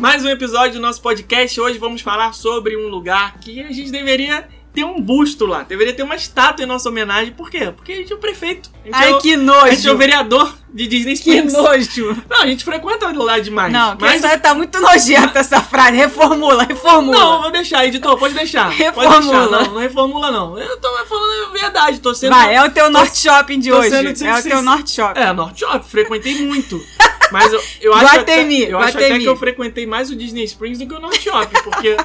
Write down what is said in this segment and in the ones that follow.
Mais um episódio do nosso podcast. Hoje vamos falar sobre um lugar que a gente deveria ter um busto lá. Deveria ter uma estátua em nossa homenagem. Por quê? Porque a gente é o prefeito. Ai, é o, que A gente é o nojo! vereador de Disney Que nojo! Não, a gente frequenta lá demais. Não, mas... essa tá muito nojenta essa frase. Reformula, reformula. Não, vou deixar, editor, pode deixar. Pode Reformula. deixar. Não, não reformula, não. Eu tô falando a verdade, tô sendo. Vai, é o teu Norte Shopping de tô hoje. sendo É o teu Norte Shopping. É, Norte Shop, frequentei muito. Mas eu, eu acho, até, eu acho até que eu frequentei mais o Disney Springs do que o Norte Shop, porque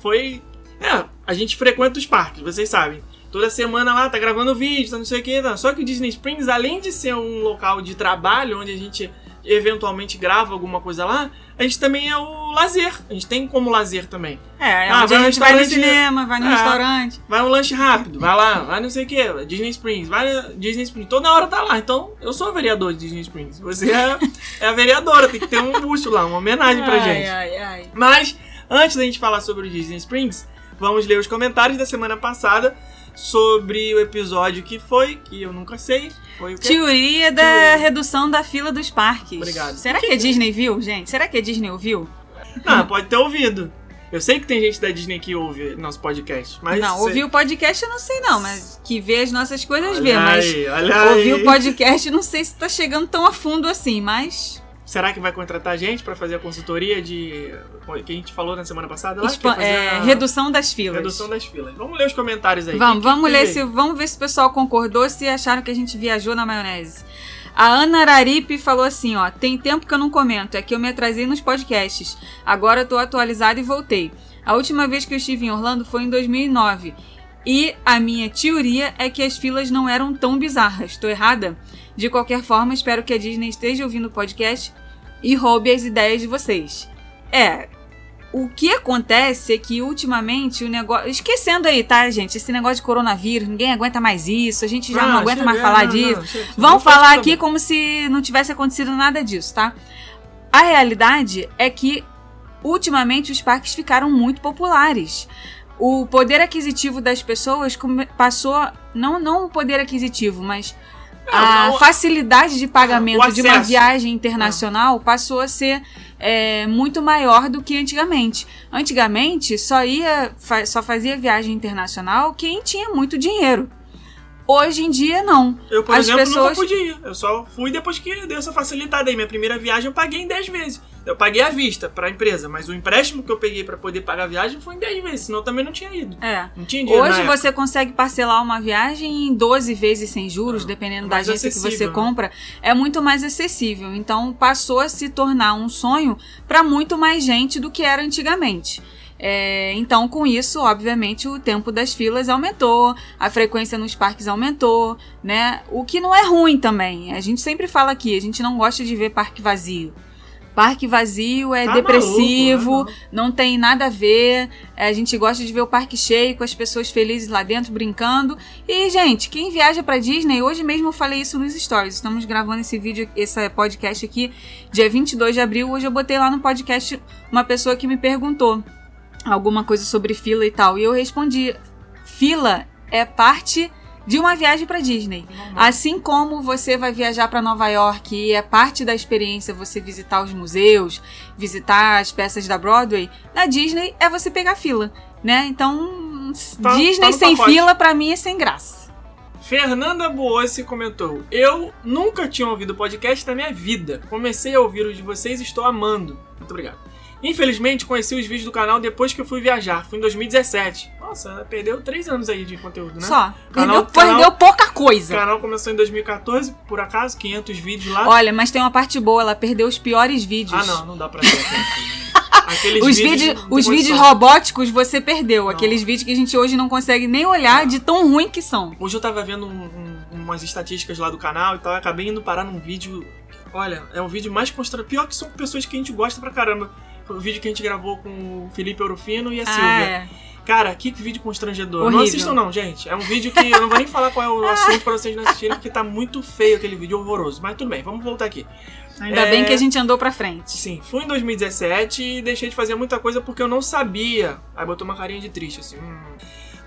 foi. É, a gente frequenta os parques, vocês sabem. Toda semana lá tá gravando vídeo, tá não sei o que. Tá. Só que o Disney Springs, além de ser um local de trabalho, onde a gente eventualmente grava alguma coisa lá, a gente também é o lazer. A gente tem como lazer também. É, é Ah, vai a gente vai no cinema, vai no É. restaurante. Vai um lanche rápido, vai lá, vai não sei o que, Disney Springs, vai Disney Springs, toda hora tá lá. Então, eu sou a vereadora de Disney Springs. Você é, é a vereadora, tem que ter um busto lá, uma homenagem pra ai, gente. Ai, ai. Mas, antes da gente falar sobre o Disney Springs, vamos ler os comentários da semana passada sobre o episódio que foi, que eu nunca sei. Foi o quê? Teoria da Teoria. redução da fila dos parques. Obrigado. Será que a Disney viu, gente? Será que a Disney ouviu? Não, pode ter ouvido. Eu sei que tem gente da Disney que ouve nosso podcast, mas. não, cê- ouvir o podcast eu não sei não, mas que vê as nossas coisas vê, Olha mas aí, olha ouvir aí. o podcast não sei se tá chegando tão a fundo assim, mas Será que vai contratar gente pra fazer a consultoria de. que a gente falou na semana passada? Lá, que fazer é, a redução das filas. redução das filas. Vamos ler os comentários aí. Vamos, Que- que vamos teve ler se, vamos ver se o pessoal concordou, se acharam que a gente viajou na maionese. A Ana Araripe falou assim, ó, tem tempo que eu não comento, é que eu me atrasei nos podcasts. Agora eu tô atualizada e voltei. A última vez que eu estive em Orlando foi em 2009. E a minha teoria é que as filas não eram tão bizarras. Tô errada? De qualquer forma, espero que a Disney esteja ouvindo o podcast e roube as ideias de vocês. É, o que acontece é que ultimamente o negócio. Esquecendo aí, tá, gente? Esse negócio de coronavírus, ninguém aguenta mais isso, a gente já não Ah, aguenta chega, mais é, falar não, disso. não, Vamos pode falar aqui como se não tivesse acontecido nada disso, tá? A realidade é que ultimamente os parques ficaram muito populares. O poder aquisitivo das pessoas passou. Não, não o poder aquisitivo, mas a não, facilidade de pagamento de uma viagem internacional passou a ser é, muito maior do que antigamente. Antigamente só ia só fazia viagem internacional quem tinha muito dinheiro. Hoje em dia não. Eu, por As exemplo, pessoas- nunca podia. Eu só fui depois que deu essa facilitada aí. Minha primeira viagem eu paguei em 10 vezes. Eu paguei à vista pra empresa, mas o empréstimo que eu peguei pra poder pagar a viagem foi em 10 vezes, senão eu também não tinha ido. É. Não tinha dinheiro Hoje na época. você consegue parcelar uma viagem em 12 vezes sem juros, Ah, dependendo é da mais agência que você né? compra. É muito mais acessível. Então passou a se tornar um sonho para muito mais gente do que era antigamente. É, então, com isso, obviamente, o tempo das filas aumentou, a frequência nos parques aumentou, né? O que não é ruim também. A gente sempre fala aqui, a gente não gosta de ver parque vazio. Parque vazio é Tá depressivo, maluco, né? não tem nada a ver. É, A gente gosta de ver o parque cheio, com as pessoas felizes lá dentro brincando. E, gente, quem viaja pra Disney, hoje mesmo eu falei isso nos stories. Estamos gravando esse vídeo, esse podcast aqui, dia 22 de abril. Hoje eu botei lá no podcast uma pessoa que me perguntou alguma coisa sobre fila e tal. E eu respondi: fila é parte de uma viagem pra Disney. Assim como você vai viajar para Nova York e é parte da experiência você visitar os museus, visitar as peças da Broadway, na Disney é você pegar fila, né? Então, Tá- Disney tá sem pacote. fila pra mim é sem graça. Fernanda Boossi comentou: Eu nunca tinha ouvido podcast na minha vida. Comecei a ouvir o de vocês e estou amando. Muito obrigado. Infelizmente, conheci os vídeos do canal depois que eu fui viajar. Foi em 2017. Nossa, ela perdeu três anos aí de conteúdo, né? Só. Canal- perdeu, canal- perdeu pouca O coisa. canal começou em 2014, por acaso, 500 vídeos lá. Olha, mas tem uma parte boa, ela perdeu os piores vídeos. ah, não, não dá pra ter. Aqueles Os, vídeos, vídeos, os vídeos robóticos você perdeu. Não. Aqueles vídeos que a gente hoje não consegue nem olhar Não. de tão ruim que são. Hoje eu tava vendo um- um- umas estatísticas lá do canal e tal, acabei indo parar num vídeo. Olha, é um vídeo mais constrangedor. Pior que são pessoas que a gente gosta pra caramba. O vídeo que a gente gravou com o Felipe Orofino e a Ah, Silvia. é. Cara, que vídeo constrangedor. Não Horrível. assistam não, gente. É um vídeo que eu não vou nem falar qual é o assunto pra vocês não assistirem, porque tá muito feio aquele vídeo, horroroso. Mas tudo bem, vamos voltar aqui. Ainda É. bem que a gente andou pra frente. Sim, fui em 2017 e deixei de fazer muita coisa porque eu não sabia. Aí botou uma carinha de triste, assim. hum.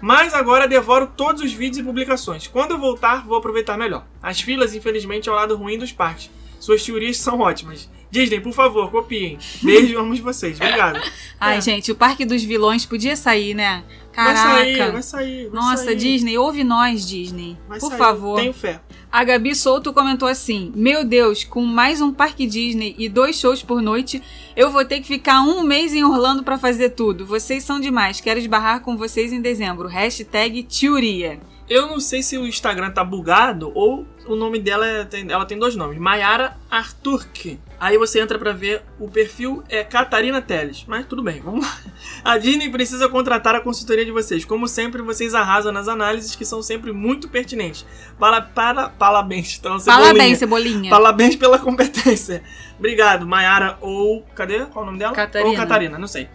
Mas agora devoro todos os vídeos e publicações. Quando eu voltar, vou aproveitar melhor. As filas, infelizmente, é o lado ruim dos parques. Suas teorias são ótimas. Disney, por favor, copiem. Beijo, amo vocês. Obrigado. Ai, É. gente, o Parque dos Vilões podia sair, né? Vai Caraca. sair, vai sair. vai Nossa, sair. Disney, ouve nós, Disney. Vai Por sair. favor. Tenho fé. A Gabi Souto comentou assim: Meu Deus, com mais um parque Disney e dois shows por noite, eu vou ter que ficar um mês em Orlando pra fazer tudo. Vocês são demais. Quero esbarrar com vocês em dezembro. Hashtag Tiuria. Eu não sei se o Instagram tá bugado ou o nome dela é- tem, ela tem dois nomes. Mayara Arturk. Aí você entra pra ver, o perfil é Catarina Teles. Mas tudo bem, vamos lá. A Disney precisa contratar a consultoria de vocês. Como sempre, vocês arrasam nas análises que são sempre muito pertinentes. Para, para, parabéns, então, Cebolinha. Parabéns, Cebolinha. Parabéns pela competência. Obrigado, Mayara ou. Cadê? Qual o nome dela? Catarina. Ou Catarina, não sei.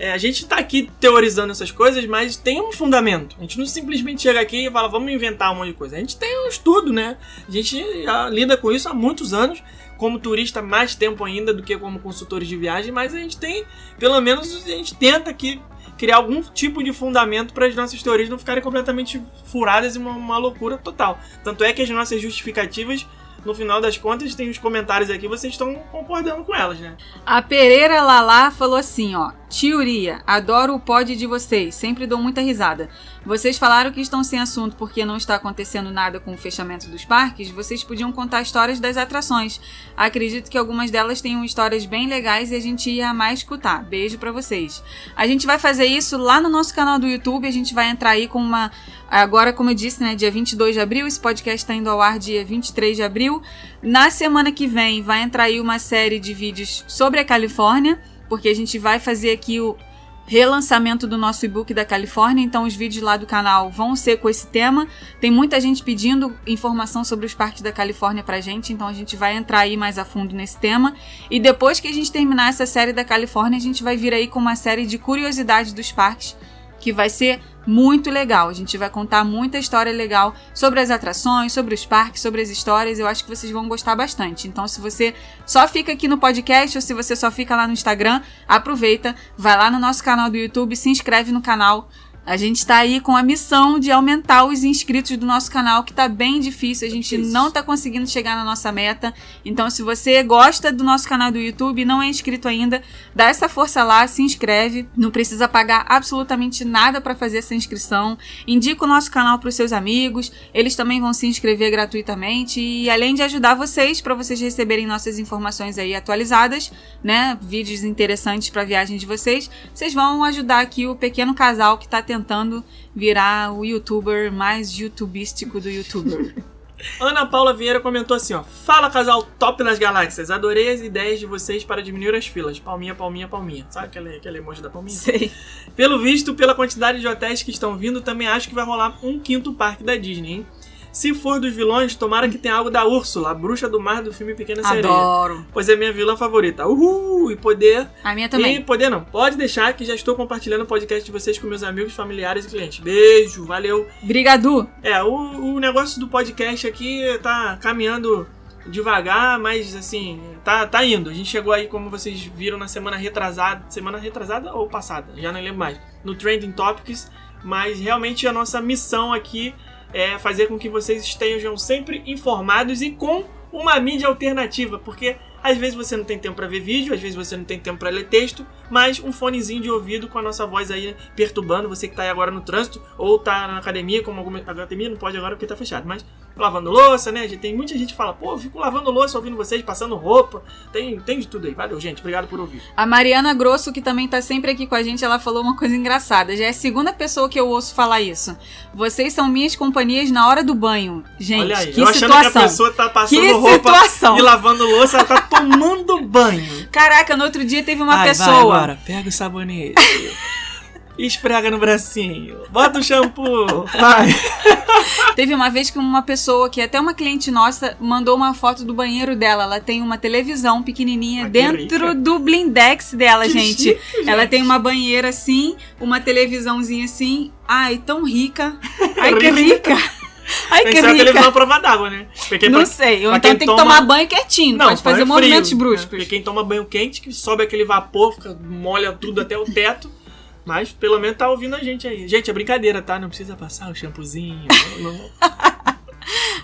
É, a gente tá aqui teorizando essas coisas, mas tem um fundamento. A gente não simplesmente chega aqui e fala, vamos inventar um monte de coisa. A gente tem um estudo, né? A gente lida com isso há muitos anos. Como turista, mais tempo ainda do que como consultores de viagem, mas a gente tem, pelo menos, a gente tenta aqui criar algum tipo de fundamento para as nossas teorias não ficarem completamente furadas e uma, uma loucura total. Tanto é que as nossas justificativas, no final das contas, tem os comentários aqui, vocês estão concordando com elas, né? A Pereira Lalá falou assim, ó. Tiuria, adoro o pod de vocês, sempre dou muita risada. Vocês falaram que estão sem assunto porque não está acontecendo nada com o fechamento dos parques, vocês podiam contar histórias das atrações. Acredito que algumas delas tenham histórias bem legais e a gente ia mais escutar. Beijo pra vocês. A gente vai fazer isso lá no nosso canal do YouTube, a gente vai entrar aí com uma agora, como eu disse, né, dia 22 de abril, esse podcast está indo ao ar dia 23 de abril. Na semana que vem vai entrar aí uma série de vídeos sobre a Califórnia porque a gente vai fazer aqui o relançamento do nosso e-book da Califórnia, então os vídeos lá do canal vão ser com esse tema. Tem muita gente pedindo informação sobre os parques da Califórnia pra gente, então a gente vai entrar aí mais a fundo nesse tema. E depois que a gente terminar essa série da Califórnia, a gente vai vir aí com uma série de curiosidades dos parques que vai ser muito legal. A gente vai contar muita história legal sobre as atrações, sobre os parques, sobre as histórias. Eu acho que vocês vão gostar bastante. Então, se você só fica aqui no podcast ou se você só fica lá no Instagram, aproveita, vai lá no nosso canal do YouTube, se inscreve no canal. A gente tá aí com a missão de aumentar os inscritos do nosso canal, que tá bem difícil, a gente Difícil. não tá conseguindo chegar na nossa meta. Então, se você gosta do nosso canal do YouTube e não é inscrito ainda, dá essa força lá, se inscreve. Não precisa pagar absolutamente nada para fazer essa inscrição. Indica o nosso canal para os seus amigos, eles também vão se inscrever gratuitamente. E além de ajudar vocês, para vocês receberem nossas informações aí atualizadas, né? Vídeos interessantes para a viagem de vocês, vocês vão ajudar aqui o pequeno casal que está tentando virar o youtuber mais youtubístico do youtuber. Ana Paula Vieira comentou assim, ó. Fala, casal top nas galáxias. Adorei as ideias de vocês para diminuir as filas. Palminha, palminha, palminha. Sabe aquele, aquele emoji da palminha? Sei. Pelo visto, pela quantidade de hotéis que estão vindo, também acho que vai rolar um quinto parque da Disney, hein? Se for dos vilões, tomara que tenha algo da Úrsula, a bruxa do mar do filme Pequena Sereia. Adoro. Pois é minha vilã favorita. Uhul! E poder. A minha também. E poder não. Pode deixar que já estou compartilhando o podcast de vocês com meus amigos, familiares e clientes. Beijo, valeu. Brigadu. É, o, o negócio do podcast aqui tá caminhando devagar, mas assim, tá, tá indo. A gente chegou aí, como vocês viram, na semana retrasada. Semana retrasada ou passada? Já não lembro mais. No Trending Topics. Mas realmente a nossa missão aqui é fazer com que vocês estejam sempre informados e com uma mídia alternativa, porque às vezes você não tem tempo para ver vídeo, às vezes você não tem tempo para ler texto, mas um fonezinho de ouvido com a nossa voz aí perturbando você que tá aí agora no trânsito ou tá na academia, como alguma academia não pode agora porque tá fechado, mas lavando louça, né? Tem muita gente que fala, pô, eu fico lavando louça ouvindo vocês, passando roupa. Tem, tem de tudo aí. Valeu, gente. Obrigado por ouvir. A Mariana Grosso, que também tá sempre aqui com a gente, ela falou uma coisa engraçada. Já é a segunda pessoa que eu ouço falar isso. Vocês são minhas companhias na hora do banho. Gente, Olha aí, que eu achando situação. que a pessoa tá passando que roupa situação. e lavando louça, ela tá tomando banho. Caraca, no outro dia teve uma Vai, vai pessoa. agora, pega o sabonete. Esfrega no bracinho. Bota o shampoo. Vai. Teve uma vez que uma pessoa, que até uma cliente nossa, mandou uma foto do banheiro dela. Ela tem uma televisão pequenininha Ah, que dentro rica. do blindex dela, Que gente. chique, gente. Ela tem uma banheira assim, uma televisãozinha assim. Ai, tão rica. Ai, que Rica. Ai, Tem que que rica. televisão à prova d'água, né? Porque Não pra- sei. Ou então tem que toma- tomar banho quietinho. pode fazer movimentos frio, né? bruscos. Porque quem toma banho quente, que sobe aquele vapor, fica, molha tudo até o teto. Mas pelo menos tá ouvindo a gente aí. Gente, é brincadeira, tá? Não precisa passar o shampoozinho. não-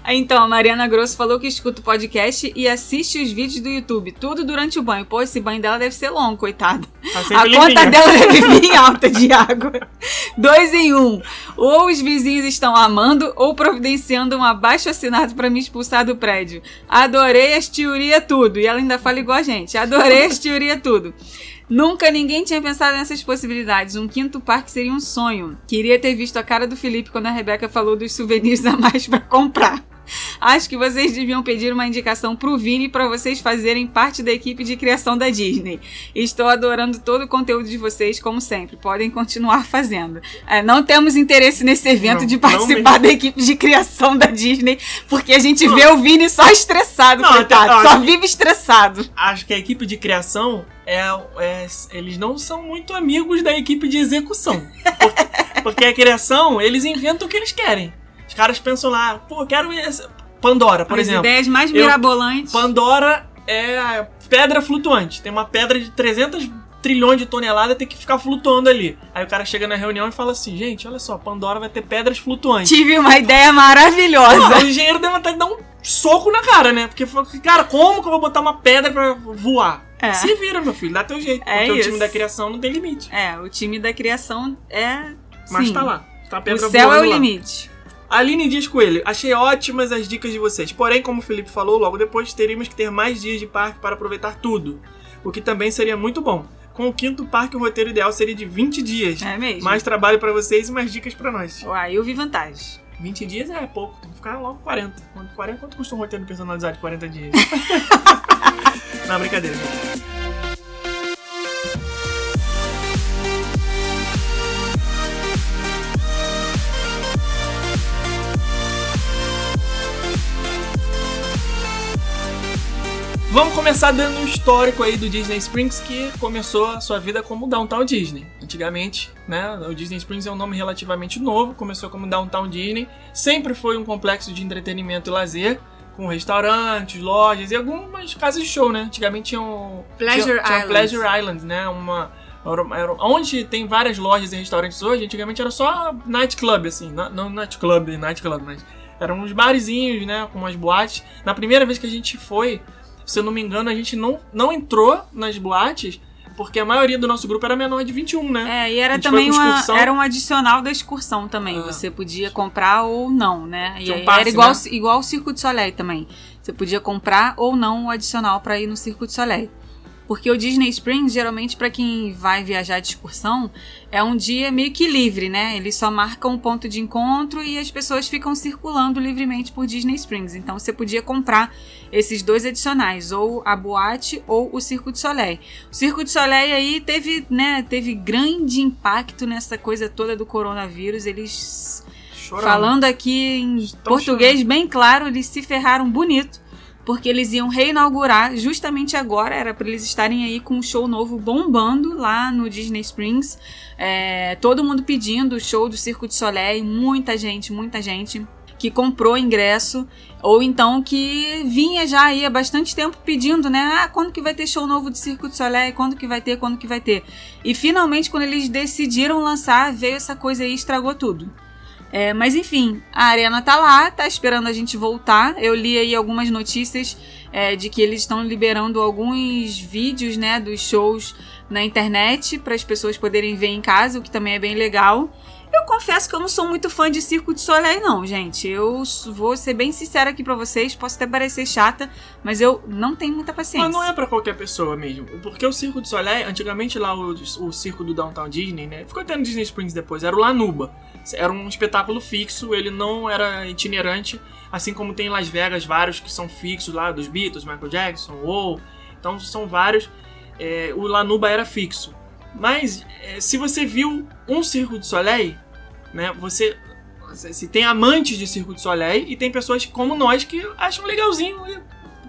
Então, a Mariana Grosso falou que escuta o podcast e assiste os vídeos do YouTube, tudo durante o banho. Pô, esse banho dela deve ser longo, coitada. Tá A conta dela deve vir alta de água. Dois em um. Ou os vizinhos estão amando ou providenciando um abaixo assinado pra me expulsar do prédio. Adorei as teorias tudo. E ela ainda fala igual a gente. Adorei as teorias tudo. Nunca ninguém tinha pensado nessas possibilidades. Um quinto parque seria um sonho. Queria ter visto a cara do Felipe quando a Rebeca falou dos souvenirs a mais pra comprar. Acho que vocês deviam pedir uma indicação pro Vini para vocês fazerem parte da equipe de criação da Disney. Estou adorando todo o conteúdo de vocês, como sempre. Podem continuar fazendo. É, não temos interesse nesse evento Não, de não participar da equipe de criação da Disney, porque a gente vê o Vini só estressado, Não, coitado. até- só vive estressado. Acho que a equipe de criação é, é- eles não são muito amigos da equipe de execução. Porque, porque a criação, eles inventam o que eles querem. Os caras pensam lá, pô, quero esse- Pandora, por As exemplo. ideias mais eu- mirabolantes. Pandora é a pedra flutuante. Tem uma pedra de 300 trilhões de toneladas tem que ficar flutuando ali. Aí o cara chega na reunião e fala assim: gente, olha só, Pandora vai ter pedras flutuantes. Tive uma ideia Não, maravilhosa. o engenheiro deve até dar um soco na cara, né? Porque, falou, cara, como que eu vou botar uma pedra pra voar? É. Se vira, meu filho, dá teu jeito. É porque o isso. time da criação não tem limite. É, o time da criação é. Mas sim, tá lá. Tá a O pedra céu é o lá. limite. Aline Dias Coelho, achei ótimas as dicas de vocês. Porém, como o Felipe falou, logo depois teríamos que ter mais dias de parque para aproveitar tudo. O que também seria muito bom. Com o quinto parque, o roteiro ideal seria de 20 dias. É mesmo. Mais trabalho pra vocês e mais dicas pra nós. Uai, eu vi vantagem. 20 dias é pouco, tem que ficar logo 40. Quanto, 40 quanto custa um roteiro personalizado de 40 dias? Não, brincadeira. Vamos começar dando um histórico aí do Disney Springs, que começou a sua vida como Downtown Disney. Antigamente, né, o Disney Springs é um nome relativamente novo, começou como Downtown Disney, sempre foi um complexo de entretenimento e lazer, com restaurantes, lojas e algumas casas de show, né? Antigamente tinham Pleasure tinha, tinha Island. Pleasure Island, né? Uma onde tem várias lojas e restaurantes hoje, antigamente era só nightclub, assim, não, não nightclub, nightclub, mas eram uns barzinhos, né, com umas boates. Na primeira vez que a gente foi, se eu não me engano, a gente não, não entrou nas boates, porque a maioria do nosso grupo era menor de 21, né? É, e era também uma, era um adicional da excursão também. Ah. Você podia comprar ou não, né? E um passe, era igual, né? igual o Circo de Soleil também. Você podia comprar ou não o adicional para ir no Circo de Soleil. Porque o Disney Springs, geralmente, para quem vai viajar de excursão, é um dia meio que livre, né? Eles só marcam um ponto de encontro e as pessoas ficam circulando livremente por Disney Springs. Então você podia comprar esses dois adicionais, ou a boate ou o Circo de Soleil. O Circo de Soleil aí teve, né, teve grande impacto nessa coisa toda do coronavírus. Eles Chorando. Falando aqui em Estão português bem claro, eles se ferraram bonito. Porque eles iam reinaugurar justamente agora, era para eles estarem aí com um show novo bombando lá no Disney Springs. É, todo mundo pedindo o show do Circo de Soleil, muita gente, muita gente que comprou ingresso ou então que vinha já aí há bastante tempo pedindo, né? Ah, quando que vai ter show novo do Circo de Soleil? Quando que vai ter? Quando que vai ter? E finalmente, quando eles decidiram lançar, veio essa coisa aí e estragou tudo. É, mas enfim, a arena tá lá, tá esperando a gente voltar. Eu li aí algumas notícias é, de que eles estão liberando alguns vídeos, né, dos shows na internet para as pessoas poderem ver em casa, o que também é bem legal. Eu confesso que eu não sou muito fã de Circo de Soleil, não, gente. Eu vou ser bem sincera aqui pra vocês. Posso até parecer chata, mas eu não tenho muita paciência. Mas não é pra qualquer pessoa mesmo. Porque o Circo de Soleil, antigamente lá o, o circo do Downtown Disney, né? Ficou até no Disney Springs depois, era o Lanuba. Era um espetáculo fixo, ele não era itinerante, assim como tem em Las Vegas vários que são fixos lá, dos Beatles, Michael Jackson, ou. Então são vários. É, o Lanuba era fixo. Mas é, se você viu um Circo de Soleil, né? Você. Se tem amantes de Circo de Soleil e tem pessoas como nós que acham legalzinho e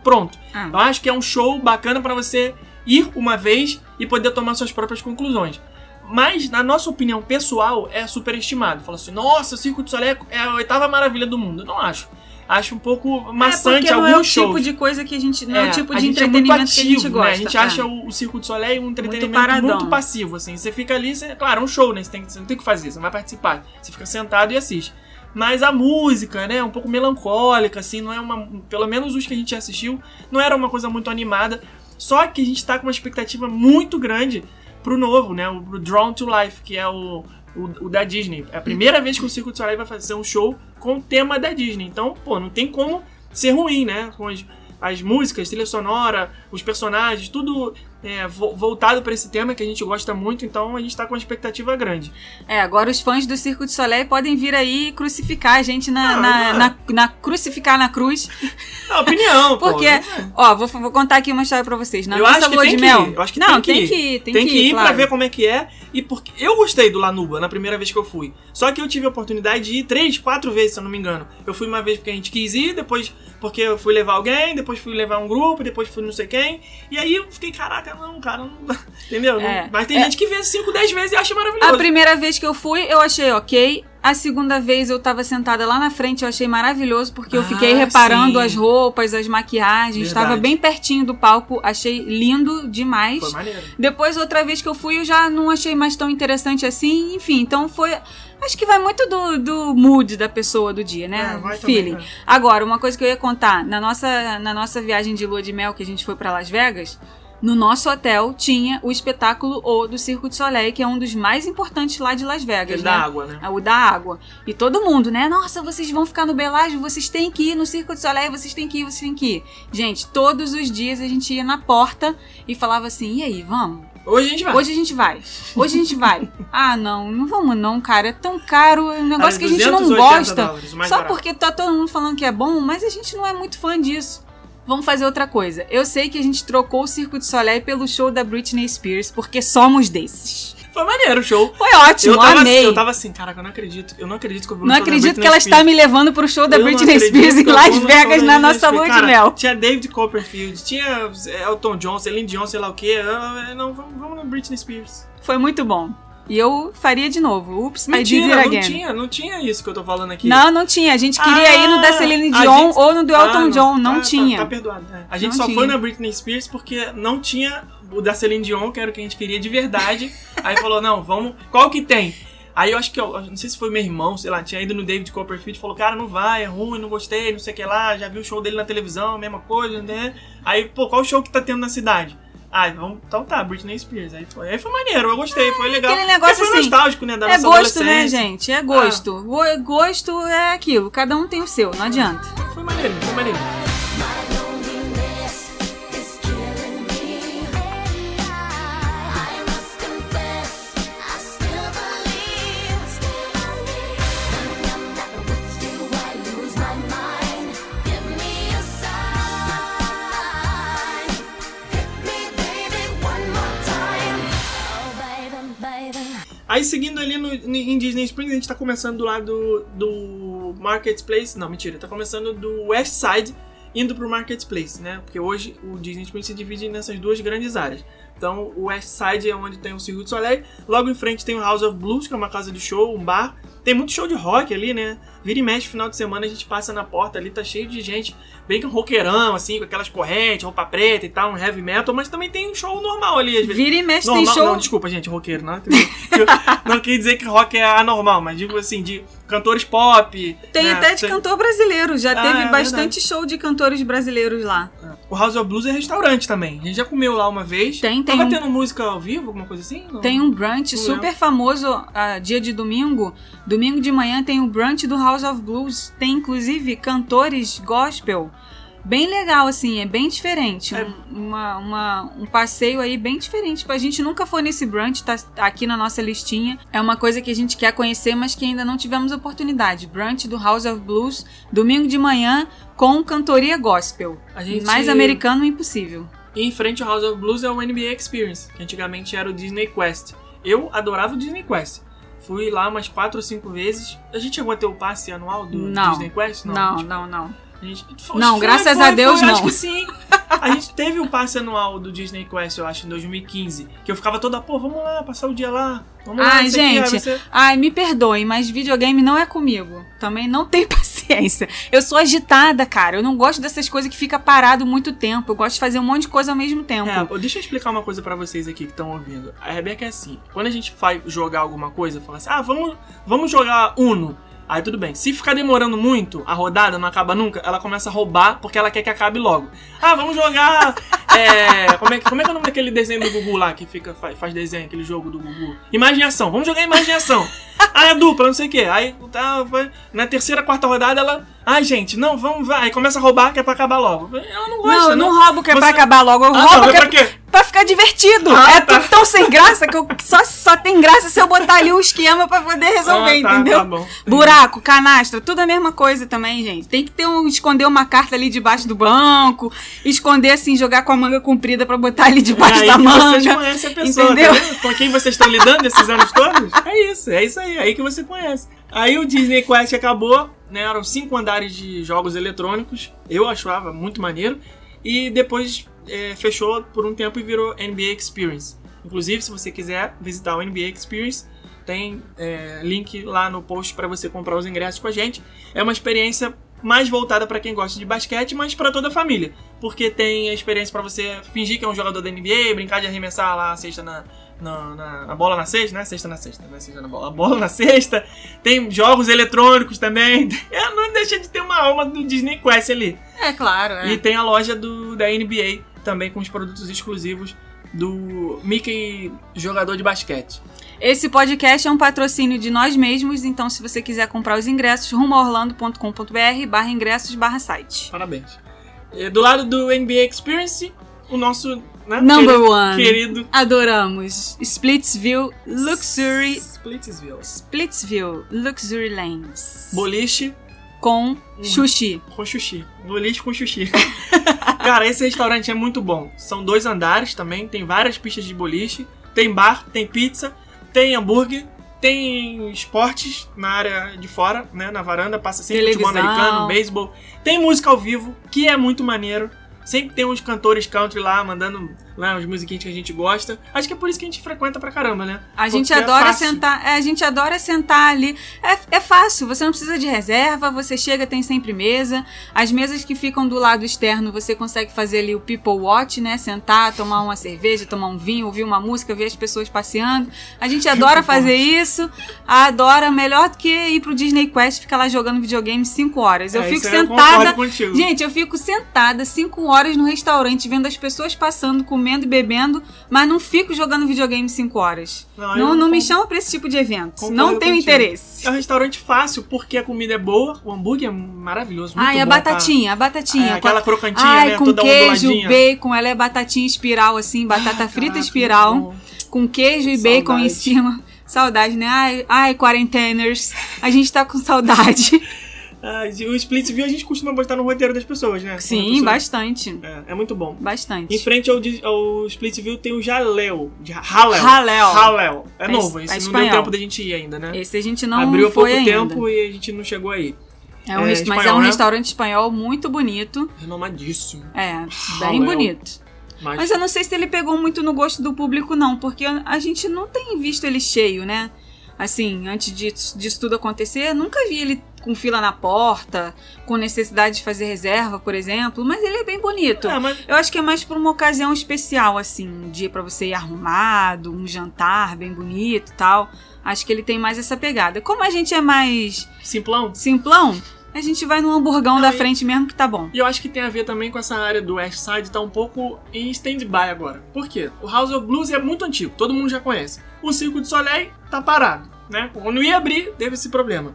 pronto. Ah. Eu acho que é um show bacana pra você ir uma vez e poder tomar suas próprias conclusões. Mas, na nossa opinião pessoal, é superestimado. Fala assim, nossa, o Circo de Soleil é a oitava maravilha do mundo. Eu não acho. Acho um pouco maçante é porque não alguns é o shows. tipo de coisa que a gente. Não é, o tipo de é muito entretenimento que a gente ativo, gosta. Né? A gente é. acha o, o Circo de Soleil um entretenimento paradão. muito, passivo, assim. Você fica ali, você, claro, é um show, né? Você, tem, você não tem o que fazer, você não vai participar. Você fica sentado e assiste. Mas a música, né, é um pouco melancólica, assim, não é uma. Pelo menos os que a gente assistiu, não era uma coisa muito animada. Só que a gente tá com uma expectativa muito grande pro novo, né? O Drawn to Life, que é o, o, o da Disney. É a primeira vez que o Circo de Soleil vai fazer um show com o tema da Disney. Então, pô, não tem como ser ruim, né? Com as, as músicas, trilha sonora, os personagens, tudo é, vo- voltado para esse tema que a gente gosta muito, então a gente tá com uma expectativa grande. É, agora os fãs do Circo de Soleil podem vir aí crucificar a gente na, Ah, na, não. na- na- crucificar na cruz. É opinião, pô. Porque, ó, vou, vou contar aqui uma história pra vocês. Na Eu nossa acho que lua tem de que mel. ir, eu acho que não, tem que que ir. ir, tem, Tem, que ir pra claro. ver como é que é. E porque eu gostei do Lanuba na primeira vez que eu fui. Só que eu tive a oportunidade de ir três, quatro vezes, se eu não me engano. Eu fui uma vez porque a gente quis ir, depois porque eu fui levar alguém, depois fui levar um grupo, depois fui não sei quem. E aí eu fiquei, caraca, não, cara, não. Entendeu? É. Mas tem É. gente que vê cinco, dez vezes e acha A maravilhoso. primeira vez que eu fui, eu achei ok. A segunda vez eu tava sentada lá na frente, eu achei maravilhoso, porque eu Ah, fiquei reparando sim. as roupas, as maquiagens, estava bem pertinho do palco, achei lindo demais. Foi maneiro. Depois, outra vez que eu fui, eu já não achei mais tão interessante assim. Enfim, então foi. Acho que vai muito do, do mood da pessoa do dia, né? É, vai também, Feeling. é. Agora, uma coisa que eu ia contar: na nossa, na nossa viagem de lua de mel que a gente foi pra Las Vegas, no nosso hotel tinha o espetáculo O do Circo de Soleil, que é um dos mais importantes lá de Las Vegas, Aquele né? da água, né? É O da água. E todo mundo, né? Nossa, vocês vão ficar no Belágio, vocês têm que ir no Circo de Soleil, vocês têm que ir, vocês têm que ir. Gente, todos os dias a gente ia na porta e falava assim: e aí, vamos? Hoje a gente vai. Hoje a gente vai. Hoje a gente vai. Ah, não, não vamos não, cara. É tão caro, é um negócio que a gente não 280 gosta. dólares, o Só barato. porque tá todo mundo falando que é bom, mas a gente não é muito fã disso. Vamos fazer outra coisa. Eu sei que a gente trocou o Circo de Soleil pelo show da Britney Spears, porque somos desses. Foi maneiro o show. Foi ótimo, eu tava, amei. Assim, eu tava assim, caraca, eu não acredito. Eu não acredito que eu vou Não da acredito que ela Spears. está me levando pro show da Eu Britney Spears em Las show Vegas na nossa lua de mel. Tinha David Copperfield, tinha Elton John, Celine Dion, sei lá o quê. Ah, Não, vamos, vamos no Britney Spears. Foi muito bom. E eu faria de novo. Ups, I did it Mentira, não again. tinha, não tinha isso que eu tô falando aqui. Não, não tinha. A gente queria Ah, ir no da Celine Dion gente- ou no do Elton Ah, John. Não tinha. Tá, tá perdoado. é. A gente Não só tinha. foi na Britney Spears porque não tinha o da Celine Dion, que era o que a gente queria de verdade. Aí falou, não, vamos... Qual que tem? Aí eu acho que, eu, não sei se foi meu irmão, sei lá, tinha ido no David Copperfield e falou, cara, não vai, é ruim, não gostei, não sei o que lá, já vi o show dele na televisão, mesma coisa, né? Aí, pô, qual show que tá tendo na cidade? Ah, vamos, então tá, Britney Spears. Aí foi, aí foi maneiro, eu gostei, foi legal. aquele negócio foi assim, nostálgico, né, da É gosto, né, gente? É gosto. Go- Gosto é aquilo. Cada um tem o seu, não adianta. Foi maneiro, foi maneiro. Aí seguindo ali no, em Disney Springs, a gente tá começando do lado do Marketplace. Não, mentira, tá começando do West Side, indo pro Marketplace, né? Porque hoje o Disney Springs se divide nessas duas grandes áreas. Então o West Side é onde tem o Circo de Soleil. Logo em frente tem o House of Blues, que é uma casa de show, um bar. Tem muito show de rock ali, né? Vira e mexe, final de semana a gente passa na porta ali, tá cheio de gente, bem que um roqueirão, assim, com aquelas correntes, roupa preta e tal, um heavy metal, mas também tem um show normal ali, às vezes. Vira e mexe tem Normal, show. não, desculpa, gente, roqueiro, não. Não quis dizer que rock é anormal, mas digo assim, de cantores pop. Tem né, até de tem- cantor brasileiro. Já Ah, teve é bastante show de cantores brasileiros lá. O House of Blues é restaurante também. A gente já comeu lá uma vez. Tem, tem Tava um- tendo música ao vivo, alguma coisa assim? Não. Tem um brunch Não super famoso ah, dia de domingo. Domingo de manhã tem o brunch do House of Blues. Tem inclusive cantores gospel. Bem legal, assim, é bem diferente. É. Um, uma, uma- um passeio aí bem diferente. Tipo, A gente nunca foi nesse brunch, tá aqui na nossa listinha. É uma coisa que a gente quer conhecer, mas que ainda não tivemos oportunidade. Brunch do House of Blues, domingo de manhã, com cantoria gospel. Gente- Mais americano impossível. E em frente ao House of Blues é o NBA Experience, que antigamente era o Disney Quest. Eu adorava o Disney Quest. Fui lá umas quatro ou cinco vezes. A gente chegou a ter o passe anual do Não. Disney Quest? Não, a gente não, não. A gente- foi- Não, graças foi- a Deus, não. Acho que sim. A gente teve o passe anual do Disney Quest, eu acho, em 2015. Que eu ficava toda, pô, vamos lá, passar o dia lá. Vamos lá, Ai, não. Aí gente, você- Ai, me perdoem, mas videogame não é comigo. Também não tenho paciência. Eu sou agitada, cara. Eu não gosto dessas coisas que fica parado muito tempo. Eu gosto de fazer um monte de coisa ao mesmo tempo. É, deixa eu explicar uma coisa pra vocês aqui que estão ouvindo. A Rebeca é assim, quando a gente vai jogar alguma coisa, fala assim, ah, vamos, vamos jogar Uno. Aí tudo bem. Se ficar demorando muito, a rodada não acaba nunca, ela começa a roubar porque ela quer que acabe logo. Ah, vamos jogar. é, como, é, como é que é o nome daquele desenho do Gugu lá que fica, faz, faz desenho, aquele jogo do Gugu? Imaginação. Vamos jogar imaginação. Ah, é dupla, não sei o quê. Aí tá, vai- na terceira, quarta rodada ela. Ai, gente, não, vamos, vai. Aí começa a roubar que é pra acabar logo. Ela não gosta, Não, eu não roubo que é Você- pra acabar logo. Eu Ah, roubo não, é que é pra quê? pra ficar divertido. Ah, é tá. tudo tão sem graça que eu só, só tem graça se eu botar ali o esquema pra poder resolver, Ah, tá, entendeu? tá bom. Buraco, canastra, tudo a mesma coisa também, gente. Tem que ter um esconder uma carta ali debaixo do banco, esconder assim, jogar com a manga comprida pra botar ali É debaixo aí da manga. conhecem a pessoa, entendeu? tá? Com quem vocês estão lidando esses anos todos? É isso, é isso aí, é aí que você conhece. Aí o Disney Quest acabou, né? Eram cinco andares de jogos eletrônicos. Eu achava muito maneiro. E depois é, fechou por um tempo e virou NBA Experience. Inclusive, se você quiser visitar o NBA Experience, tem é, link lá no post para você comprar os ingressos com a gente. É uma experiência mais voltada para quem gosta de basquete, mas para toda a família, porque tem a experiência para você fingir que é um jogador da NBA, brincar de arremessar lá a cesta na, na, na- na bola na cesta, né? Cesta na cesta, não é cesta na bola, a bola na cesta. Tem jogos eletrônicos também. É, não deixa de ter uma alma do Disney Quest ali. É claro, é. E tem a loja do, da NBA também com os produtos exclusivos do Mickey jogador de basquete. Esse podcast é um patrocínio de nós mesmos, então se você quiser comprar os ingressos, rumoorlando.com.br barra ingressos barra site. Parabéns. E do lado do NBA Experience, o nosso né, Number querido, one. querido Adoramos. Splitsville Luxury. Splitsville. Splitsville Luxury Lanes. Boliche Com sushi. com xuxi. Boliche com xuxi. Cara, esse restaurante é muito bom. São dois andares também, tem várias pistas de boliche, tem bar, tem pizza, tem hambúrguer, tem esportes na área de fora, né, na varanda, passa sempre futebol americano, beisebol. Tem música ao vivo, que é muito maneiro. Sempre tem uns cantores country lá, mandando lá uns musiquinhos que a gente gosta. Acho que é por isso que a gente frequenta pra caramba, né? A gente Porque é adora fácil. sentar, é, a gente adora sentar ali. É, é fácil, você não precisa de reserva, você chega, tem sempre mesa. As mesas que ficam do lado externo, você consegue fazer ali o people watch, né? Sentar, tomar uma cerveja, tomar um vinho, ouvir uma música, ver as pessoas passeando. A gente adora fazer isso. Adora melhor do que ir pro Disney Quest e ficar lá jogando videogame 5 horas. Eu É, fico eu sentada contigo. Gente, eu fico sentada cinco horas no restaurante vendo as pessoas passando, comendo e bebendo, mas não fico jogando videogame cinco horas. Não, Não, não me chama pra esse tipo de evento. Não tenho contigo. interesse. É um restaurante fácil porque a comida é boa, o hambúrguer é maravilhoso, muito Ai, a bom, tá? batatinha, a batatinha. Com aquela a- crocantinha, Ai, né? com toda queijo, onduladinha. bacon, ela é batatinha espiral, assim, batata frita Caraca, espiral, com queijo e bacon em Saudade. cima. Saudade, né? Ai, ai, quarenteners, a gente tá com saudade. Ah, o Splitsville a gente costuma botar no roteiro das pessoas, né? Sim, pessoa- bastante. É, é muito bom. Bastante. Em frente ao, ao Splitsville tem o Jaléu. de Halel. Halel. Halel. É É novo, es- esse é não espanhol. deu tempo da gente ir ainda, né? Esse a gente não Abriu há pouco ainda. tempo e a gente não chegou aí. É um É, res- mas é espanhol, um né? restaurante espanhol muito bonito. Renomadíssimo. É, bem bonito. Mas, Mas eu não sei se ele pegou muito no gosto do público, não, porque a gente não tem visto ele cheio, né? Assim, antes disso, disso tudo acontecer, nunca vi ele com fila na porta, com necessidade de fazer reserva, por exemplo, mas ele é bem bonito. É, mas Eu acho que é mais por uma ocasião especial, assim, um dia pra você ir arrumado, um jantar bem bonito e tal. Acho que ele tem mais essa pegada. Como a gente é mais simplão. simplão, a gente vai no hamburgão Não, da e- frente mesmo que tá bom. E eu acho que tem a ver também com essa área do West Side tá um pouco em stand-by agora. Por quê? O House of Blues é muito antigo, todo mundo já conhece. O Circo de Soleil tá parado, né? Quando ia abrir, teve esse problema.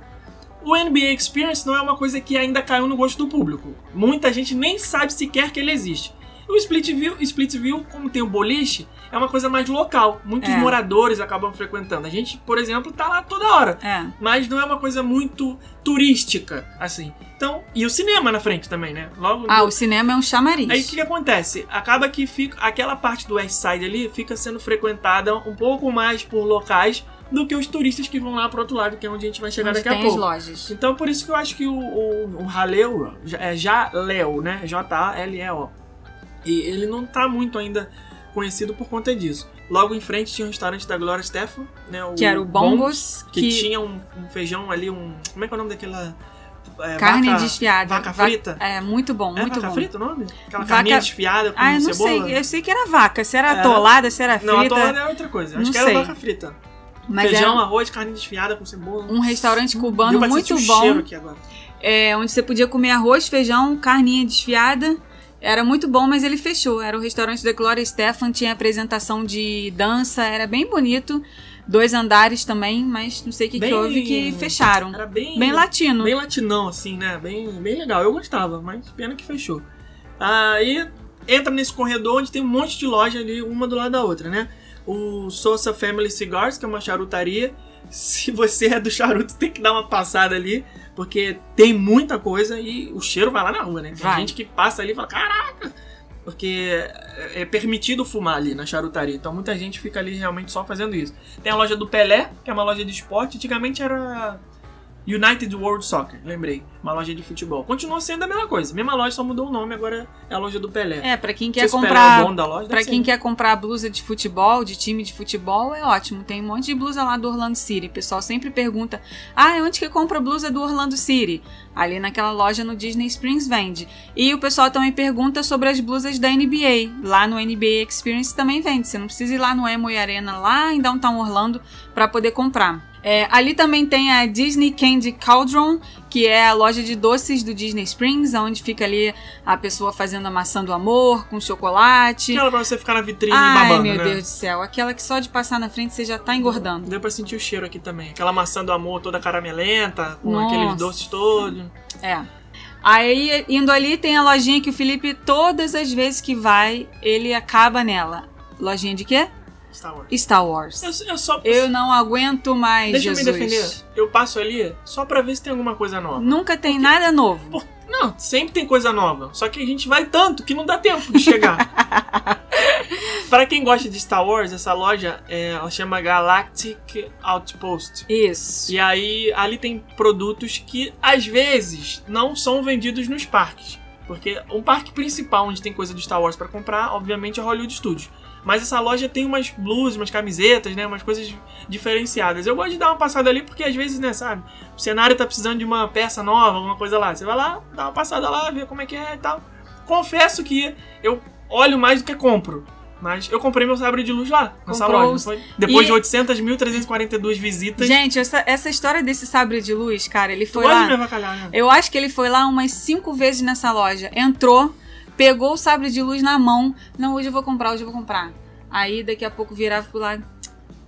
O NBA Experience não é uma coisa que ainda caiu no gosto do público. Muita gente nem sabe sequer que ele existe. O Splitsville, Splitsville, como tem o boliche, é uma coisa mais local. Muitos É. moradores acabam frequentando. A gente, por exemplo, tá lá toda hora É. mas não é uma coisa muito turística, assim. Então, e o cinema na frente também, né? Logo Ah, o cinema é um chamariz. Aí o que, que acontece? Acaba que fica aquela parte do West Side ali fica sendo frequentada um pouco mais por locais do que os turistas que vão lá pro outro lado, que é onde a gente vai chegar Onde daqui a pouco. as lojas. Então, por isso que eu acho que o, o, o Haleu é Jaleo, né? J-A-L-E-O. E ele não tá muito ainda conhecido por conta disso. Logo em frente tinha o restaurante da Gloria Stefan, né? O Que era o Bongos, que, que, tinha um, um feijão ali, um. Como é que é o nome daquela. é, carne vaca, desfiada. Vaca Va- frita? É, muito bom, é muito vaca bom. frita o nome? Aquela Vaca- carninha desfiada com Ah, eu não cebola? sei. Eu sei que era vaca. Se era É. atolada, se era Não, frita. atolada é outra coisa. Acho Não que era sei. vaca frita. Mas Feijão, era arroz, carne desfiada com cebola. um restaurante Deu cubano pra muito bom. cheiro aqui agora. é, onde você podia comer arroz, feijão, carninha desfiada. Era muito bom, mas ele fechou. Era o restaurante da Gloria Stefan, tinha apresentação de dança, era bem bonito. Dois andares também, mas não sei o que, que Bem- houve que fecharam. Era bem. Bem latino. Bem latinão, assim, né? Bem, bem legal. Eu gostava, mas pena que fechou. Aí entra nesse corredor onde tem um monte de loja ali, uma do lado da outra, né? O Sosa Family Cigars, que é uma charutaria. Se você é do charuto, tem que dar uma passada ali, porque tem muita coisa e o cheiro vai lá na rua, né? Tem Vai. gente que passa ali e fala, caraca! Porque é é permitido fumar ali na charutaria, então muita gente fica ali realmente só fazendo isso. Tem a loja do Pelé, que é uma loja de esporte, antigamente era United World Soccer, lembrei. Uma loja de futebol. Continua sendo a mesma coisa. Mesma loja, só mudou o nome, agora é a loja do Pelé. É, pra quem quer se é comprar da loja, Pra quem ser. quer comprar blusa de futebol, de time de futebol, é ótimo. Tem um monte de blusa lá do Orlando City. O pessoal sempre pergunta: ah, onde que compra blusa do Orlando City? Ali naquela loja no Disney Springs vende. E o pessoal também pergunta sobre as blusas da NBA. Lá no NBA Experience também vende. Você não precisa ir lá no Emory Arena, lá em Downtown Orlando, para poder comprar. É, ali também tem a Disney Candy Cauldron, que é a loja de doces do Disney Springs, onde fica ali a pessoa fazendo a maçã do amor com chocolate. Aquela pra você ficar na vitrine Ai, babando, meu né? Deus do céu. Aquela que só de passar na frente você já tá engordando. Deu pra sentir o cheiro aqui também. Aquela maçã do amor toda caramelenta, com Nossa. aqueles doces todos. É. Aí, indo ali, tem a lojinha que o Felipe, todas as vezes que vai, ele acaba nela. Lojinha de quê? Star Wars. Star Wars. Eu, eu só. Eu não aguento mais, Deixa Jesus. eu me defender. Eu passo ali só pra ver se tem alguma coisa nova. Nunca tem nada novo. Por- Não, sempre tem coisa nova. Só que a gente vai tanto que não dá tempo de chegar. Para quem gosta de Star Wars, essa loja é, ela chama Galactic Outpost. Isso. E aí ali tem produtos que às vezes não são vendidos nos parques. Porque um parque principal onde tem coisa do Star Wars para comprar, obviamente, é Hollywood Studios. Mas essa loja tem umas blusas, umas camisetas, né? Umas coisas diferenciadas. Eu gosto de dar uma passada ali porque às vezes, né, sabe? O cenário tá precisando de uma peça nova, alguma coisa lá. Você vai lá, dá uma passada lá, vê como é que é e tal. Confesso que eu olho mais do que compro. Mas eu comprei meu sabre de luz lá, nessa Comprou loja. Foi depois E- de 800.342 visitas. Gente, essa, essa história desse sabre de luz, cara, ele tu foi gosta lá. de me avacalhar, né? Eu acho que ele foi lá umas cinco vezes nessa loja. Entrou, pegou o sabre de luz na mão. Não, hoje eu vou comprar, hoje eu vou comprar. Aí daqui a pouco virava e lá.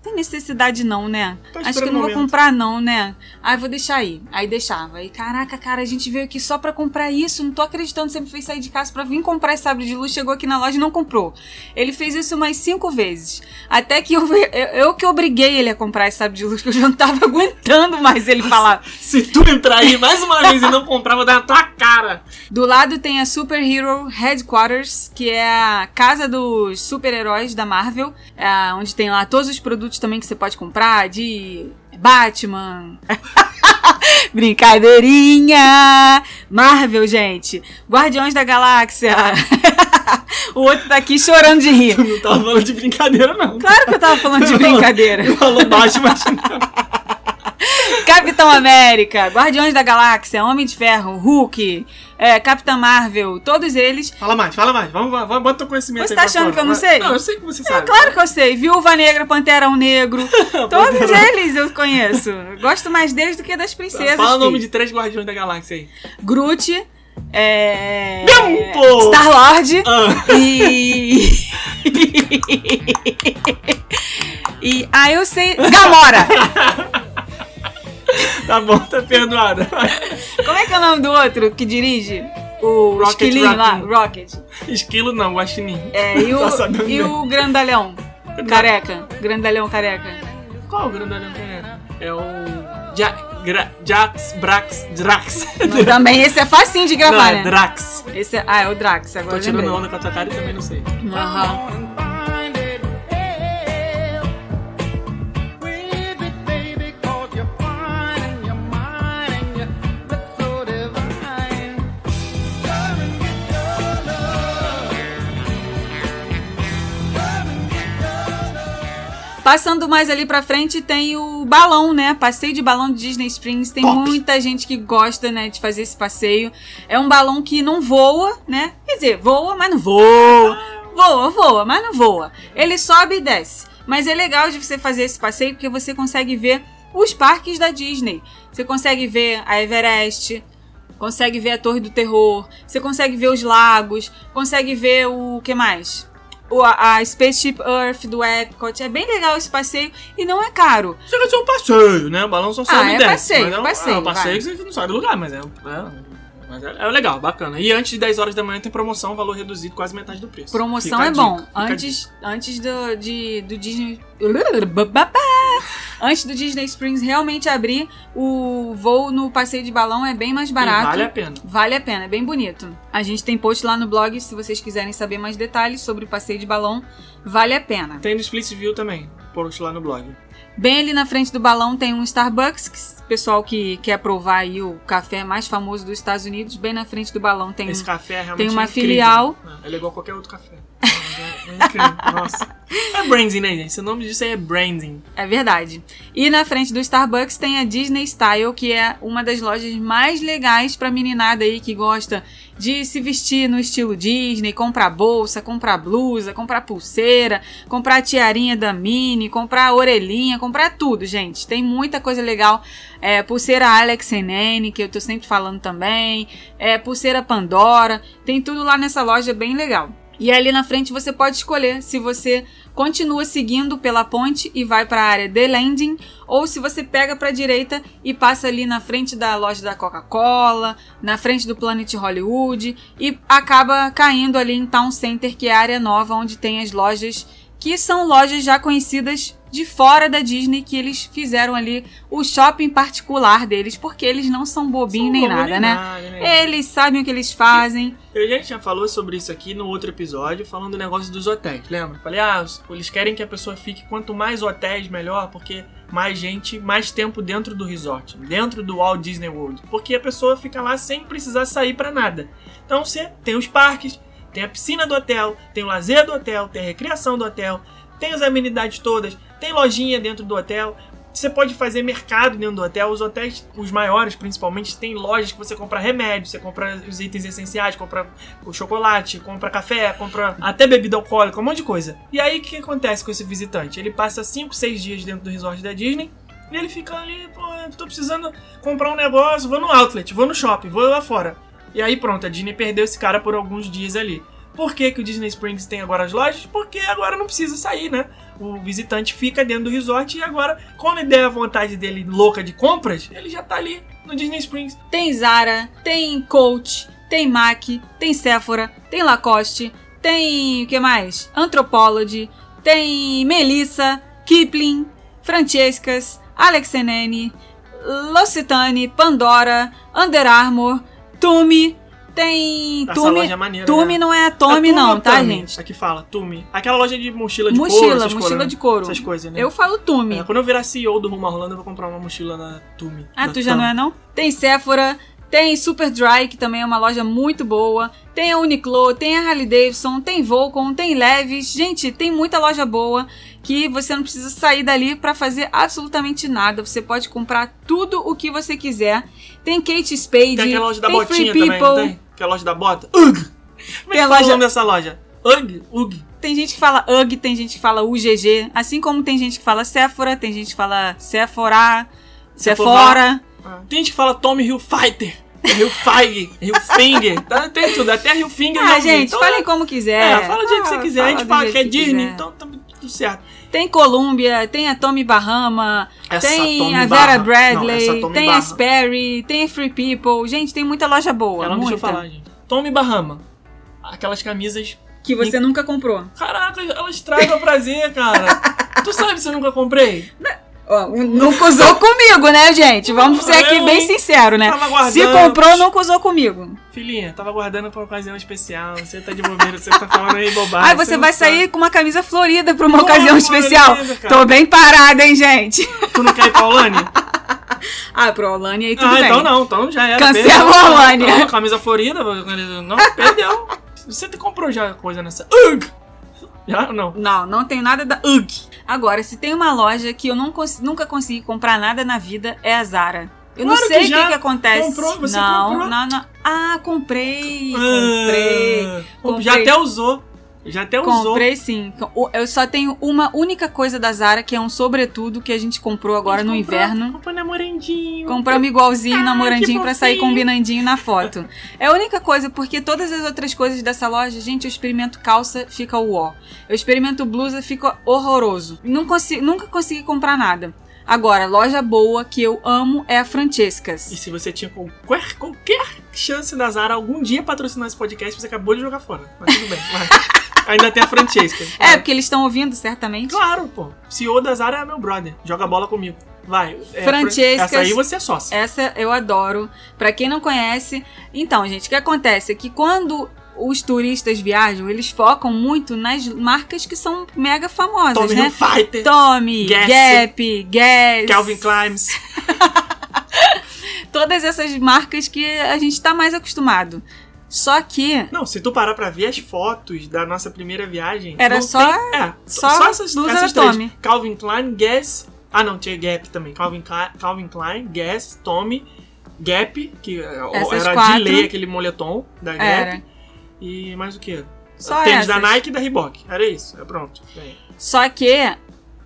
Tem necessidade não, né? Acho que eu não vou comprar não, né? Aí vou deixar aí. Aí deixava. Aí, caraca, cara, a gente veio aqui só pra comprar isso. Não tô acreditando que você me fez sair de casa pra vir comprar esse sabre de luz. Chegou aqui na loja e não comprou. Ele fez isso umas cinco vezes. Até que eu, eu, eu que obriguei ele a comprar esse sabre de luz, porque eu já não tava aguentando mais ele falar. Se tu entrar aí mais uma vez e não comprar, vou dar na tua cara. Do lado tem a Super Hero Headquarters, que é a casa dos super-heróis da Marvel, é, onde tem lá todos os produtos também que você pode comprar, de Batman. Brincadeirinha! Marvel, gente. Guardiões da Galáxia. o outro tá aqui chorando de rir. Tu não tava falando de brincadeira, não. Claro que eu tava falando de brincadeira. Falou baixo, mas não. Capitão América, Guardiões da Galáxia, Homem de Ferro, Hulk, é, Capitã Marvel, todos eles Fala mais, fala mais. Vamos, vamos bota teu conhecimento Você tá achando fora. que eu não sei? Não, eu sei que você É sabe. claro que eu sei. Viúva Negra, Panterão Negro. Todos eles eu conheço. Gosto mais deles do que das princesas. Fala o nome de três Guardiões da Galáxia aí. Groot. É... Tempo! Star-Lord. Ah, E... e... Ah, eu sei... Gamora. Tá bom, tá perdoada. Como é que é o nome do outro que dirige? O Rocket esquilinho lá. Raccoon. Rocket. Esquilo não, guaxinim. É, e Tá o, e o grandalhão. Careca. Grandalhão careca. Qual o grandalhão que é? É o... Ja... Gra... Jax... Brax... Drax. Também esse é facinho de Não, gravar, é né? Drax. Esse é... Ah, é o Drax, agora Tô tirando onda com a tua cara e também não sei. Aham. Passando mais ali pra frente tem o balão, né? Passeio de balão de Disney Springs. Tem Top. muita gente que gosta, né, de fazer esse passeio. É um balão que não voa, né? Quer dizer, voa, mas não voa. Voa, voa, mas não voa. Ele sobe e desce. Mas é legal de você fazer esse passeio porque você consegue ver os parques da Disney. Você consegue ver a Everest, consegue ver a Torre do Terror, você consegue ver os lagos, consegue ver o que mais? A, Spaceship Earth do Epcot. É bem legal esse passeio e não é caro. Chega a ser um passeio, né? O balão só sobe é e desce. passeio, mas é um, passeio, É um passeio vai. que você não sai do lugar, mas é, é, mas é, é legal, bacana. E antes de 10 horas da manhã tem promoção, valor reduzido, quase metade do preço. Promoção Fica é dica, bom. Antes, antes do, de, do Disney. Antes do Disney Springs realmente abrir, o voo no passeio de balão é bem mais E barato. vale a pena. Vale a pena, é bem bonito. A gente tem post lá no blog se vocês quiserem saber mais detalhes sobre o passeio de balão. Vale a pena. Tem no Split View também, post lá no blog. Bem ali na frente do balão tem um Starbucks, que pessoal que quer provar aí o café mais famoso dos Estados Unidos, bem na frente do balão tem Esse um café é realmente tem uma incrível. filial. É, Ele é igual a qualquer outro café. É, nossa. É branding, né, gente? O nome disso aí é branding. É verdade. E na frente do Starbucks tem a Disney Style, que é uma das lojas mais legais pra meninada aí que gosta de se vestir no estilo Disney, comprar bolsa, comprar blusa, comprar pulseira, comprar tiarinha da Minnie, comprar orelhinha, comprar tudo, gente. Tem muita coisa legal. É, pulseira Alex Nene, que eu tô sempre falando também. É, pulseira Pandora. Tem tudo lá nessa loja bem legal. E ali na frente você pode escolher se você continua seguindo pela ponte e vai para a área de landing, ou se você pega para a direita e passa ali na frente da loja da Coca-Cola, na frente do Planet Hollywood e acaba caindo ali em Town Center, que é a área nova onde tem as lojas que são lojas já conhecidas de fora da Disney que eles fizeram ali o shopping particular deles, porque eles não são bobinhos nem nada, bobo né? nada, né? Eles sabem o que eles fazem. Eu já já falou sobre isso aqui no outro episódio, falando do negócio dos hotéis, lembra? Falei, ah, eles querem que a pessoa fique quanto mais hotéis, melhor, porque mais gente, mais tempo dentro do resort, dentro do Walt Disney World. Porque a pessoa fica lá sem precisar sair pra nada. Então você tem os parques, tem a piscina do hotel, tem o lazer do hotel, tem a recreação do hotel, tem as amenidades todas, tem lojinha dentro do hotel. Você pode fazer mercado dentro do hotel. Os hotéis, os maiores principalmente, tem lojas que você compra remédio, você compra os itens essenciais, compra o chocolate, compra café, compra até bebida alcoólica, um monte de coisa. E aí o que acontece com esse visitante? Ele passa 5, 6 dias dentro do resort da Disney e ele fica ali, pô, tô precisando comprar um negócio, vou no outlet, vou no shopping, vou lá fora. E aí pronto, a Disney perdeu esse cara por alguns dias ali. Por que, que o Disney Springs tem agora as lojas? Porque agora não precisa sair, né? O visitante fica dentro do resort e agora, quando der a vontade dele louca de compras, ele já tá ali no Disney Springs. Tem Zara, tem Coach, tem MAC, tem Sephora, tem Lacoste, tem o que mais? Anthropology, tem Melissa, Kipling, Francescas, Alex Nene, L'Occitane, Pandora, Under Armour, Tumi, tem Essa Tumi. loja é maneira, Tumi né? não é a É Tumi não, tá, Tumi? gente? Aqui fala, Tumi. Aquela loja de mochila de couro. Mochila, mochila coisas, de couro. Essas coisas, né? Eu falo Tumi. É, quando eu virar CEO do Rumo Orlando, eu vou comprar uma mochila na Tumi. Ah, da tu já Tumi. não é não? Tem Sephora, tem Superdry, que também é uma loja muito boa. Tem a Uniqlo, tem a Harley Davidson, tem Volcom, tem Levis. Gente, tem muita loja boa que você não precisa sair dali pra fazer absolutamente nada. Você pode comprar tudo o que você quiser. Tem Kate Spade, Tem aquela loja da tem botinha também, não People. tem? Aquela loja da bota. UG! Como é Tem que a loja- o nome dessa loja? UG? UG. Tem gente que fala UGG, tem gente que fala UGG. Assim como tem gente que fala Sephora, tem gente que fala Sephora, Sephora. Ah, Tem gente que fala Tommy Hilfiger. Hilfiger, Hilfinger, tá, tem tudo, até Hilfinger Ah, já vi. gente, Então, falem é, como quiser. É, fala do jeito que você Ah, quiser. A gente fala que é Disney, quiser. então tá tudo certo. Tem Columbia, tem a Tommy Bahama, Essa tem Tommy a Barra- Vera não, Bradley, Tommy tem Barra- a Sperry, tem a Free People. Gente, tem muita loja boa. Ela não deixa eu muita. falar, gente. Tommy Bahama. Aquelas camisas. Que você nunca comprou. Caraca, elas trazem prazer, cara. tu sabe se eu nunca comprei? Ó, nunca usou comigo, né, gente? Vamos ser aqui bem sincero, né? Se comprou, nunca usou comigo. Filhinha, tava guardando pra ocasião especial. Você tá de bobeira, você tá falando aí bobagem. Aí você não vai sabe. sair com uma camisa florida pra uma Pô, ocasião especial. Tô bem parada, hein, gente? Tu não quer ir pra Olane? Ah, pro Olane aí tudo ah, bem. então não, então já era. Cancela a Olane. Não, camisa florida, não, perdeu. Você comprou já coisa nessa. Ugh! Já ou não? Não, não tem nada da UGG. Agora, se tem uma loja que eu não cons- nunca consegui comprar nada na vida, é a Zara. Eu não Claro sei que o que, que acontece. comprou, você não, comprou. não, não. Ah, comprei. Comprei. Ah, comprei. Já até usou. Já até usou. Comprei sim. Eu só tenho uma única coisa da Zara, que é um sobretudo que a gente comprou agora no Comprou- inverno. Comprou namorandinho. Compramos igualzinho, Ai, namorandinho, que pra sair combinandinho na foto. É a única coisa, porque todas as outras coisas dessa loja, gente, eu experimento calça, fica uó. Eu experimento blusa, fica horroroso. Não consi- nunca consegui comprar nada. Agora, loja boa que eu amo é a E Francescas. se você tinha qualquer, qualquer chance da Zara algum dia patrocinar esse podcast, você acabou de jogar fora. Mas tudo bem, vai. Ainda tem a Francesca. É, Vai. porque eles estão ouvindo, certamente. Claro, pô. CEO da Zara é meu brother. Joga bola comigo. Vai. É, Francescas- Essa aí você é sócia. Essa eu adoro. Pra quem não conhece, então, gente, o que acontece é que quando os turistas viajam, eles focam muito nas marcas que são mega famosas, Tommy né? Hilfiger, Tommy, Guess. Gap, Guess, Calvin Climes. todas essas marcas que a gente tá mais acostumado. Só que Não, se tu parar pra ver as fotos da nossa primeira viagem. Era só- tem- é, só essas, blusa essas da três. Tommy. Calvin Klein, Guess. Ah, não, tinha Gap também. Calvin, Cli- Calvin Klein, Guess, Tommy, Gap, que é, Essas era quatro. de lei aquele moletom da Gap. era E mais o quê? só Tênis da. Nike e da Reebok. Era isso. É pronto. Bem. Só que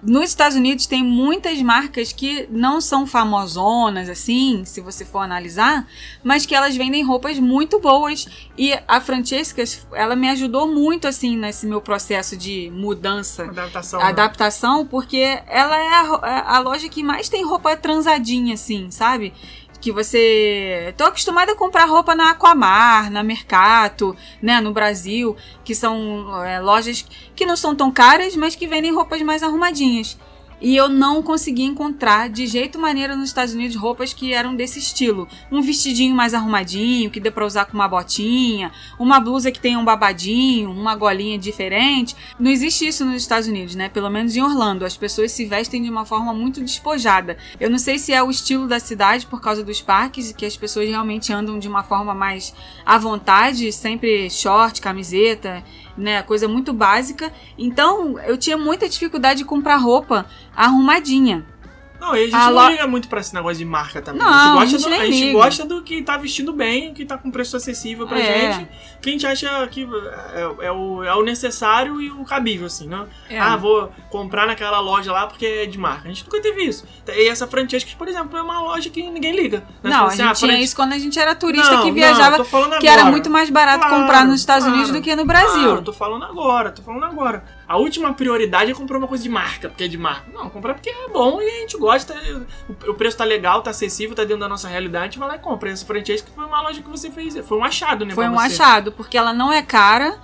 nos Estados Unidos tem muitas marcas que não são famosonas assim, se você for analisar, mas que elas vendem roupas muito boas e a Francescas, ela me ajudou muito assim nesse meu processo de mudança Adaptação. né? adaptação, porque ela é a, ro- a loja que mais tem roupa transadinha, assim, sabe? Que você. Tô acostumada a comprar roupa na Aquamar, na Mercato, né, no Brasil, que são é, lojas que não são tão caras, mas que vendem roupas mais arrumadinhas. E eu não consegui encontrar de jeito maneira nos Estados Unidos roupas que eram desse estilo. Um vestidinho mais arrumadinho, que dê pra usar com uma botinha, uma blusa que tenha um babadinho, uma golinha diferente. Não existe isso nos Estados Unidos, né? Pelo menos em Orlando. As pessoas se vestem de uma forma muito despojada. Eu não sei se é o estilo da cidade por causa dos parques, que as pessoas realmente andam de uma forma mais à vontade, sempre short, camiseta, né? Coisa muito básica. Então, eu tinha muita dificuldade de comprar roupa arrumadinha. Não, e a gente A não lo- liga muito pra esse negócio de marca também. Não, a a gente, gente gosta, do, nem a gente gosta do que tá vestindo bem, que tá com preço acessível pra É. gente. Que a gente acha que é, é o, é o necessário e o cabível, assim, né? É. Ah, vou comprar naquela loja lá porque é de marca. A gente nunca teve isso. E essa Francesca, por exemplo, é uma loja que ninguém liga. né? Não, Fala a assim, gente ah, tinha Fran- isso quando a gente era turista Não, que não, viajava, falando que era agora. muito mais barato Claro, comprar nos Estados claro. Unidos do que no Brasil. Claro, tô falando agora, tô falando agora. A última prioridade é comprar uma coisa de marca, porque é de marca. Não, comprar porque é bom e a gente gosta. O, preço tá legal, tá acessível, tá dentro da nossa realidade, a gente vai lá e compra. Essa Francesca foi uma loja que você fez. Foi um achado, né? Foi um você. achado, porque ela não é cara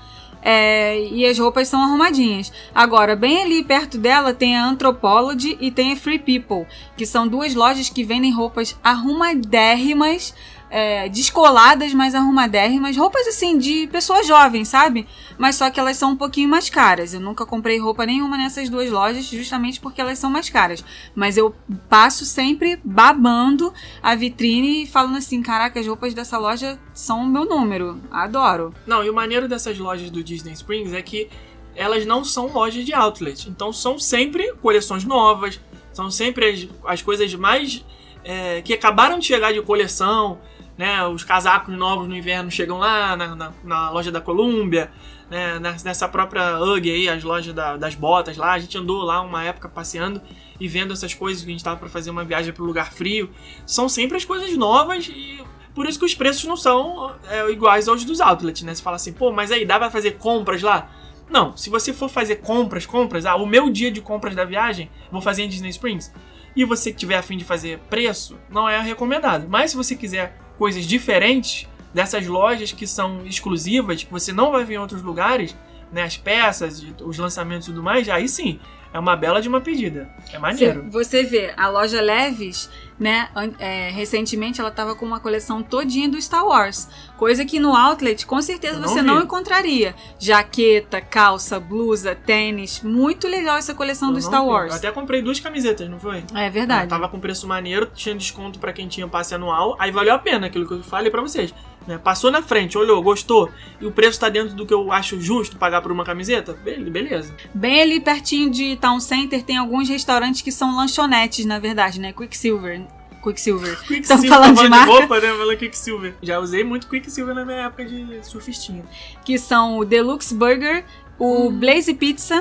é, e as roupas são arrumadinhas. Agora, bem ali perto dela tem a Anthropology e tem a Free People, que são duas lojas que vendem roupas arrumadérrimas, é, descoladas, mas arrumadérrimas. Roupas assim de pessoa jovem, sabe? Mas só que elas são um pouquinho mais caras. Eu nunca comprei roupa nenhuma nessas duas lojas, justamente porque elas são mais caras. Mas eu passo sempre babando a vitrine e falando assim: caraca, as roupas dessa loja são o meu número. Adoro. Não, e o maneiro dessas lojas do Disney Springs é que elas não são lojas de outlet. Então são sempre coleções novas, são sempre as, as coisas mais. é, que acabaram de chegar de coleção, né? Os casacos novos no inverno chegam lá na, na, na loja da Columbia, né? Nessa própria UGG aí, as lojas da- das botas lá. A gente andou lá uma época passeando e vendo essas coisas que a gente tava para fazer uma viagem para lugar frio. São sempre as coisas novas e por isso que os preços não são é, iguais aos dos outlets, né? Você fala assim, pô, mas aí dá pra fazer compras lá? Não, se você for fazer compras, compras, ah, o meu dia de compras da viagem, vou fazer em Disney Springs, e você tiver a fim de fazer preço, não é recomendado. Mas se você quiser coisas diferentes dessas lojas que são exclusivas, que você não vai ver em outros lugares, né, as peças, os lançamentos e tudo mais, aí sim, é uma bela de uma pedida. É maneiro. Você vê, a loja Leves, né? é, recentemente ela tava com uma coleção todinha do Star Wars. Coisa que no outlet, com certeza, Eu não você vi. não encontraria. Jaqueta, calça, blusa, tênis. Muito legal essa coleção Eu do Star vi. Wars. Eu até comprei duas camisetas, não foi? É verdade. Tava com preço maneiro, tinha desconto pra quem tinha passe anual, aí valeu a pena aquilo que eu falei pra vocês. né? Passou na frente, olhou, gostou, e o preço tá dentro do que eu acho justo pagar por uma camiseta, be- beleza. Bem ali pertinho de Town Center tem alguns restaurantes que são lanchonetes, na verdade, né? Quicksilver. Quicksilver. Quicksilver, falando de marca? roupa, né? Falando Quicksilver. Já usei muito Quicksilver na minha época de surfistinha. que são o Deluxe Burger, o Blaze Pizza,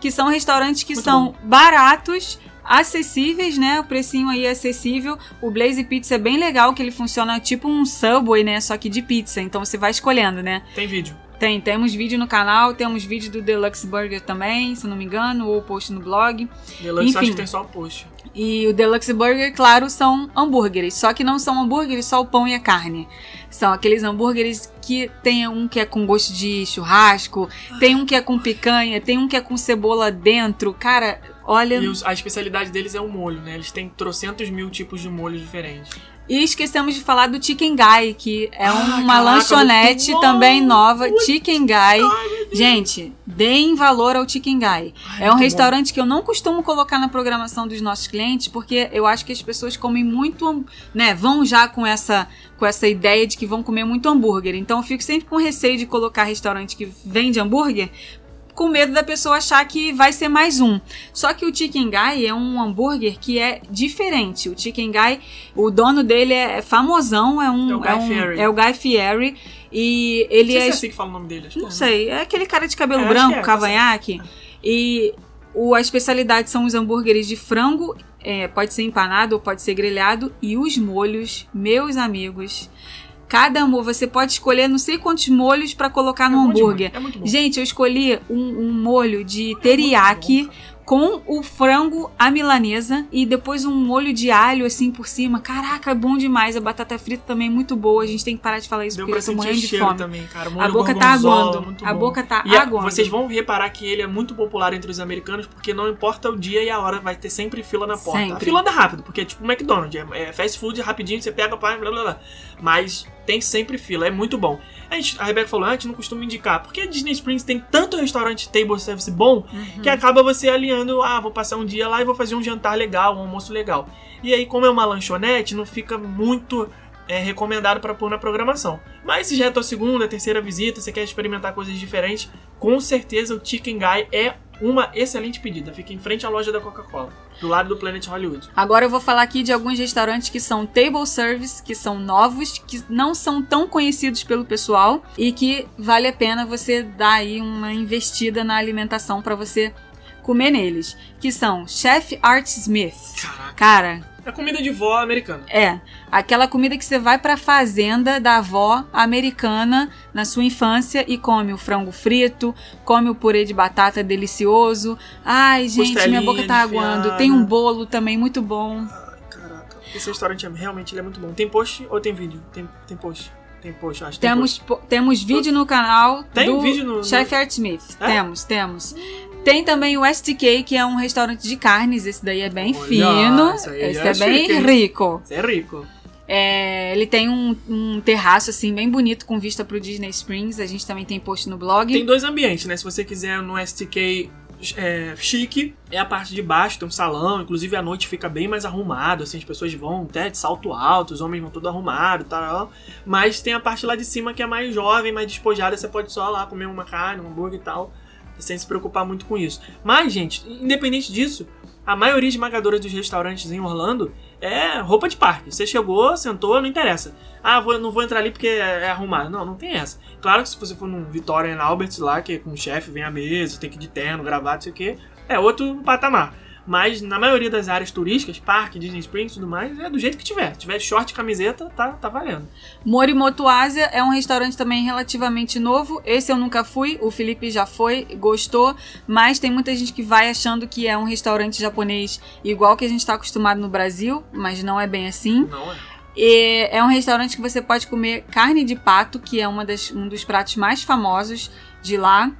que são restaurantes que Muito são baratos, acessíveis, né? O precinho aí é acessível. O Blaze Pizza é bem legal, que ele funciona tipo um Subway, né? Só que de pizza. Então você vai escolhendo, né? Tem vídeo. Tem, temos vídeo no canal, temos vídeo do Deluxe Burger também, se não me engano, ou post no blog. Deluxe acho Enfim. que tem só o post. E o Deluxe Burger, claro, são hambúrgueres. Só que não são hambúrgueres só o pão e a carne. São aqueles hambúrgueres que tem um que é com gosto de churrasco, tem um que é com picanha, tem um que é com cebola dentro. Cara, olha. E a especialidade deles é o molho, né? Eles têm trocentos mil tipos de molhos diferentes. E esquecemos de falar do Chicken Guy, que é Ah, uma caraca, lanchonete bom! também nova. Muito- Chicken Guy. Ai. Gente, deem valor ao Chicken Guy. Ai, É um restaurante que eu não costumo colocar na programação dos nossos clientes, porque eu acho que as pessoas comem muito, né, vão já com essa com essa ideia de que vão comer muito hambúrguer. Então eu fico sempre com receio de colocar restaurante que vende hambúrguer, com medo da pessoa achar que vai ser mais um. Só que o Chicken Guy é um hambúrguer que é diferente. O Chicken Guy, o dono dele é famosão, é um É o Guy um- Fieri. é o Guy Fieri e Não ele sei é se é assim que fala o nome dele. Acho que não é, né? sei, é aquele cara de cabelo É, branco, é, cavanhaque. E o, a especialidade são os hambúrgueres de frango, é, pode ser empanado ou pode ser grelhado, e os molhos, meus amigos. Cada amor, você pode escolher não sei quantos molhos pra colocar no É bom hambúrguer. É. Gente, eu escolhi um, um molho de teriyaki com o frango à milanesa e depois um molho de alho assim por cima. Caraca, é bom demais. A batata frita também é muito boa. A gente tem que parar de falar isso Deu porque pra eu tô morrendo de fome. também, cara. A boca tá aguando. A bom. boca tá E a- aguando. vocês vão reparar que ele é muito popular entre os americanos, porque não importa o dia e a hora, vai ter sempre fila na porta. Sempre. A fila anda rápido, porque é tipo McDonald's, é, é fast food rapidinho, você pega, pá, blá blá blá. Mas tem sempre fila, é muito bom. A, gente, a Rebeca falou, ah, a gente não costuma indicar, porque a Disney Springs tem tanto restaurante table service bom, Uhum. que acaba você alinhando, ah, vou passar um dia lá e vou fazer um jantar legal, um almoço legal. E aí, como é uma lanchonete, não fica muito é, recomendado para pôr na programação. Mas se já é a tua segunda, terceira visita, você quer experimentar coisas diferentes, com certeza o Chicken Guy é uma excelente pedida. Fica em frente à loja da Coca-Cola, do lado do Planet Hollywood. Agora eu vou falar aqui de alguns restaurantes que são table service, que são novos, que não são tão conhecidos pelo pessoal e que vale a pena você dar aí uma investida na alimentação para você comer neles, que são Chef Art Smith. Caraca. Cara, É comida de vó americana. é aquela comida que você vai pra fazenda da avó americana na sua infância e come o frango frito, come o purê de batata delicioso. Ai, gente, minha boca tá aguando. Tem um bolo também muito bom. Ai, caraca. Esse restaurante é, realmente é muito bom. Tem post ou tem vídeo? Tem, tem post. Tem post, acho que tem Temos, po- temos vídeo no canal Tem do vídeo no- no- Chef Art Smith. É? Temos, temos. Tem também o STK, que é um restaurante de carnes. Esse daí é bem Olha, fino. Esse é é bem chique, rico. Você é rico. É, ele tem um, um terraço assim bem bonito com vista pro Disney Springs. A gente também tem post no blog. Tem dois ambientes, né? Se você quiser no STK é, chique, é a parte de baixo, tem um salão, inclusive à noite fica bem mais arrumado, assim, as pessoas vão até de salto alto, os homens vão tudo arrumado e tal. Mas tem a parte lá de cima que é mais jovem, mais despojada, você pode só lá comer uma carne, um hambúrguer e tal, sem se preocupar muito com isso. Mas, gente, independente disso, a maioria esmagadora dos restaurantes em Orlando é roupa de parque. Você chegou, sentou, não interessa. Ah, vou, não vou entrar ali porque é, é arrumado. Não, não tem essa. Claro que se você for num Vitória and Albert lá, que é com o chefe, vem à mesa, tem que ir de terno, gravado, não sei o que, é outro patamar. Mas na maioria das áreas turísticas, parque, Disney Springs e tudo mais, é do jeito que tiver. Se tiver short e camiseta, tá, tá valendo. Morimoto Ásia é um restaurante também relativamente novo. Esse eu nunca fui, o Felipe já foi, gostou, mas tem muita gente que vai achando que é um restaurante japonês igual que a gente está acostumado no Brasil, mas não é bem assim. Não é? E é um restaurante que você pode comer carne de pato, que é uma das, um dos pratos mais famosos de lá.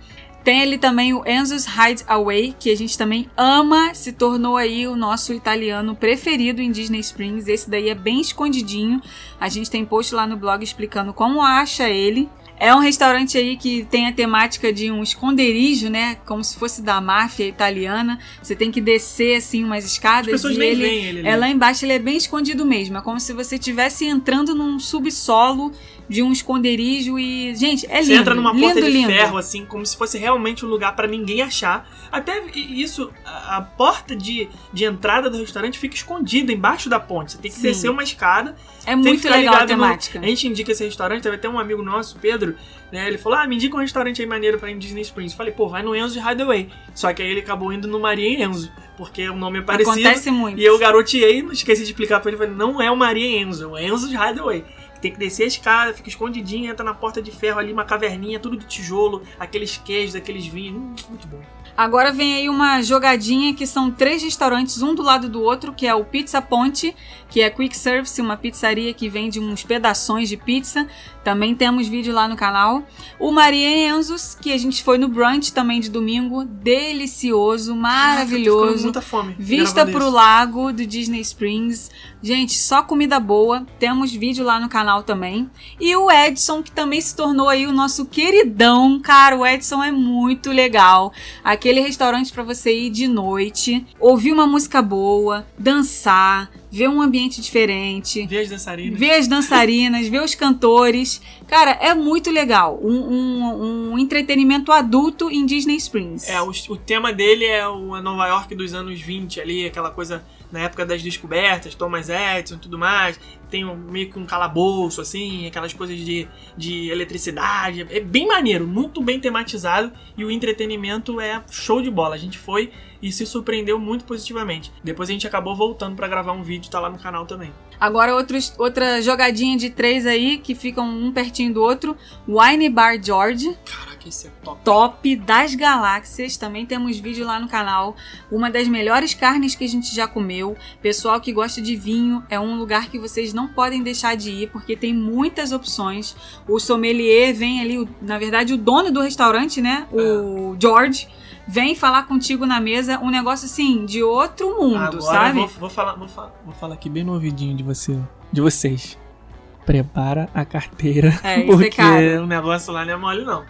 Tem ali também o Enzo's Hideaway, que a gente também ama, se tornou aí o nosso italiano preferido em Disney Springs. Esse daí é bem escondidinho. A gente tem post lá no blog explicando como acha ele. É um restaurante aí que tem a temática de um esconderijo, né? Como se fosse da máfia italiana. Você tem que descer assim umas escadas As pessoas e nem ele ele é lá embaixo, ele é bem escondido mesmo. É como se você estivesse entrando num subsolo de um esconderijo e. Gente, é lindo. Você entra numa lindo, porta de lindo. ferro, assim, como se fosse realmente um lugar pra ninguém achar. Até isso, a, a porta de, de entrada do restaurante fica escondida embaixo da ponte. Você tem que Sim. descer uma escada. É muito legal a ligado no- temática. A gente indica esse restaurante, teve até um amigo nosso, Pedro, né? Ele falou: Ah, me indica um restaurante aí maneiro pra ir em Disney Springs. Falei, pô, vai no Enzo Hideaway. Só que aí ele acabou indo no Maria Enzo, porque o nome é parecido. Acontece muito. E eu garoteei, não esqueci de explicar pra ele, falei, não é o Maria Enzo, é o Enzo Hideaway. Tem que descer a escada, fica escondidinho, entra na porta de ferro ali, uma caverninha, tudo de tijolo, aqueles queijos, aqueles vinhos, hum, muito bom. Agora vem aí uma jogadinha que são três restaurantes, um do lado do outro, que é o Pizza Ponte, que é quick service, uma pizzaria que vende uns pedaços de pizza. Também temos vídeo lá no canal. O Maria Enzos, que a gente foi no brunch também de domingo, delicioso, maravilhoso. muita fome. Vista pro isso. lago do Disney Springs. Gente, só comida boa. Temos vídeo lá no canal também. E o Edson, que também se tornou aí o nosso queridão. Cara, o Edson é muito legal. Aquele restaurante pra você ir de noite, ouvir uma música boa, dançar, ver um ambiente diferente. Ver as dançarinas. Ver as dançarinas, ver os cantores. Cara, é muito legal. Um, um- um entretenimento adulto em Disney Springs. É, o, o tema dele é o a Nova York dos anos 20 ali, aquela coisa na época das descobertas, Thomas Edison e tudo mais. Tem um- meio que um calabouço, assim, aquelas coisas de, de eletricidade. É bem maneiro, muito bem tematizado e o entretenimento é show de bola. A gente foi e se surpreendeu muito positivamente. Depois a gente acabou voltando pra gravar um vídeo, tá lá no canal também. Agora outros, outra jogadinha de três aí, que ficam um pertinho do outro. Wine Bar George, Caraca, esse é top. top das galáxias. Também temos vídeo lá no canal. Uma das melhores carnes que a gente já comeu. Pessoal que gosta de vinho, é um lugar que vocês não podem deixar de ir, porque tem muitas opções. O sommelier vem ali, na verdade, o dono do restaurante, né? O George. Vem falar contigo na mesa um negócio assim, de outro mundo, Agora sabe? vou, vou falar, vou, falar, vou falar aqui bem no ouvidinho de você, de vocês. Prepara a carteira, É, isso é porque caro. o negócio lá não é mole não.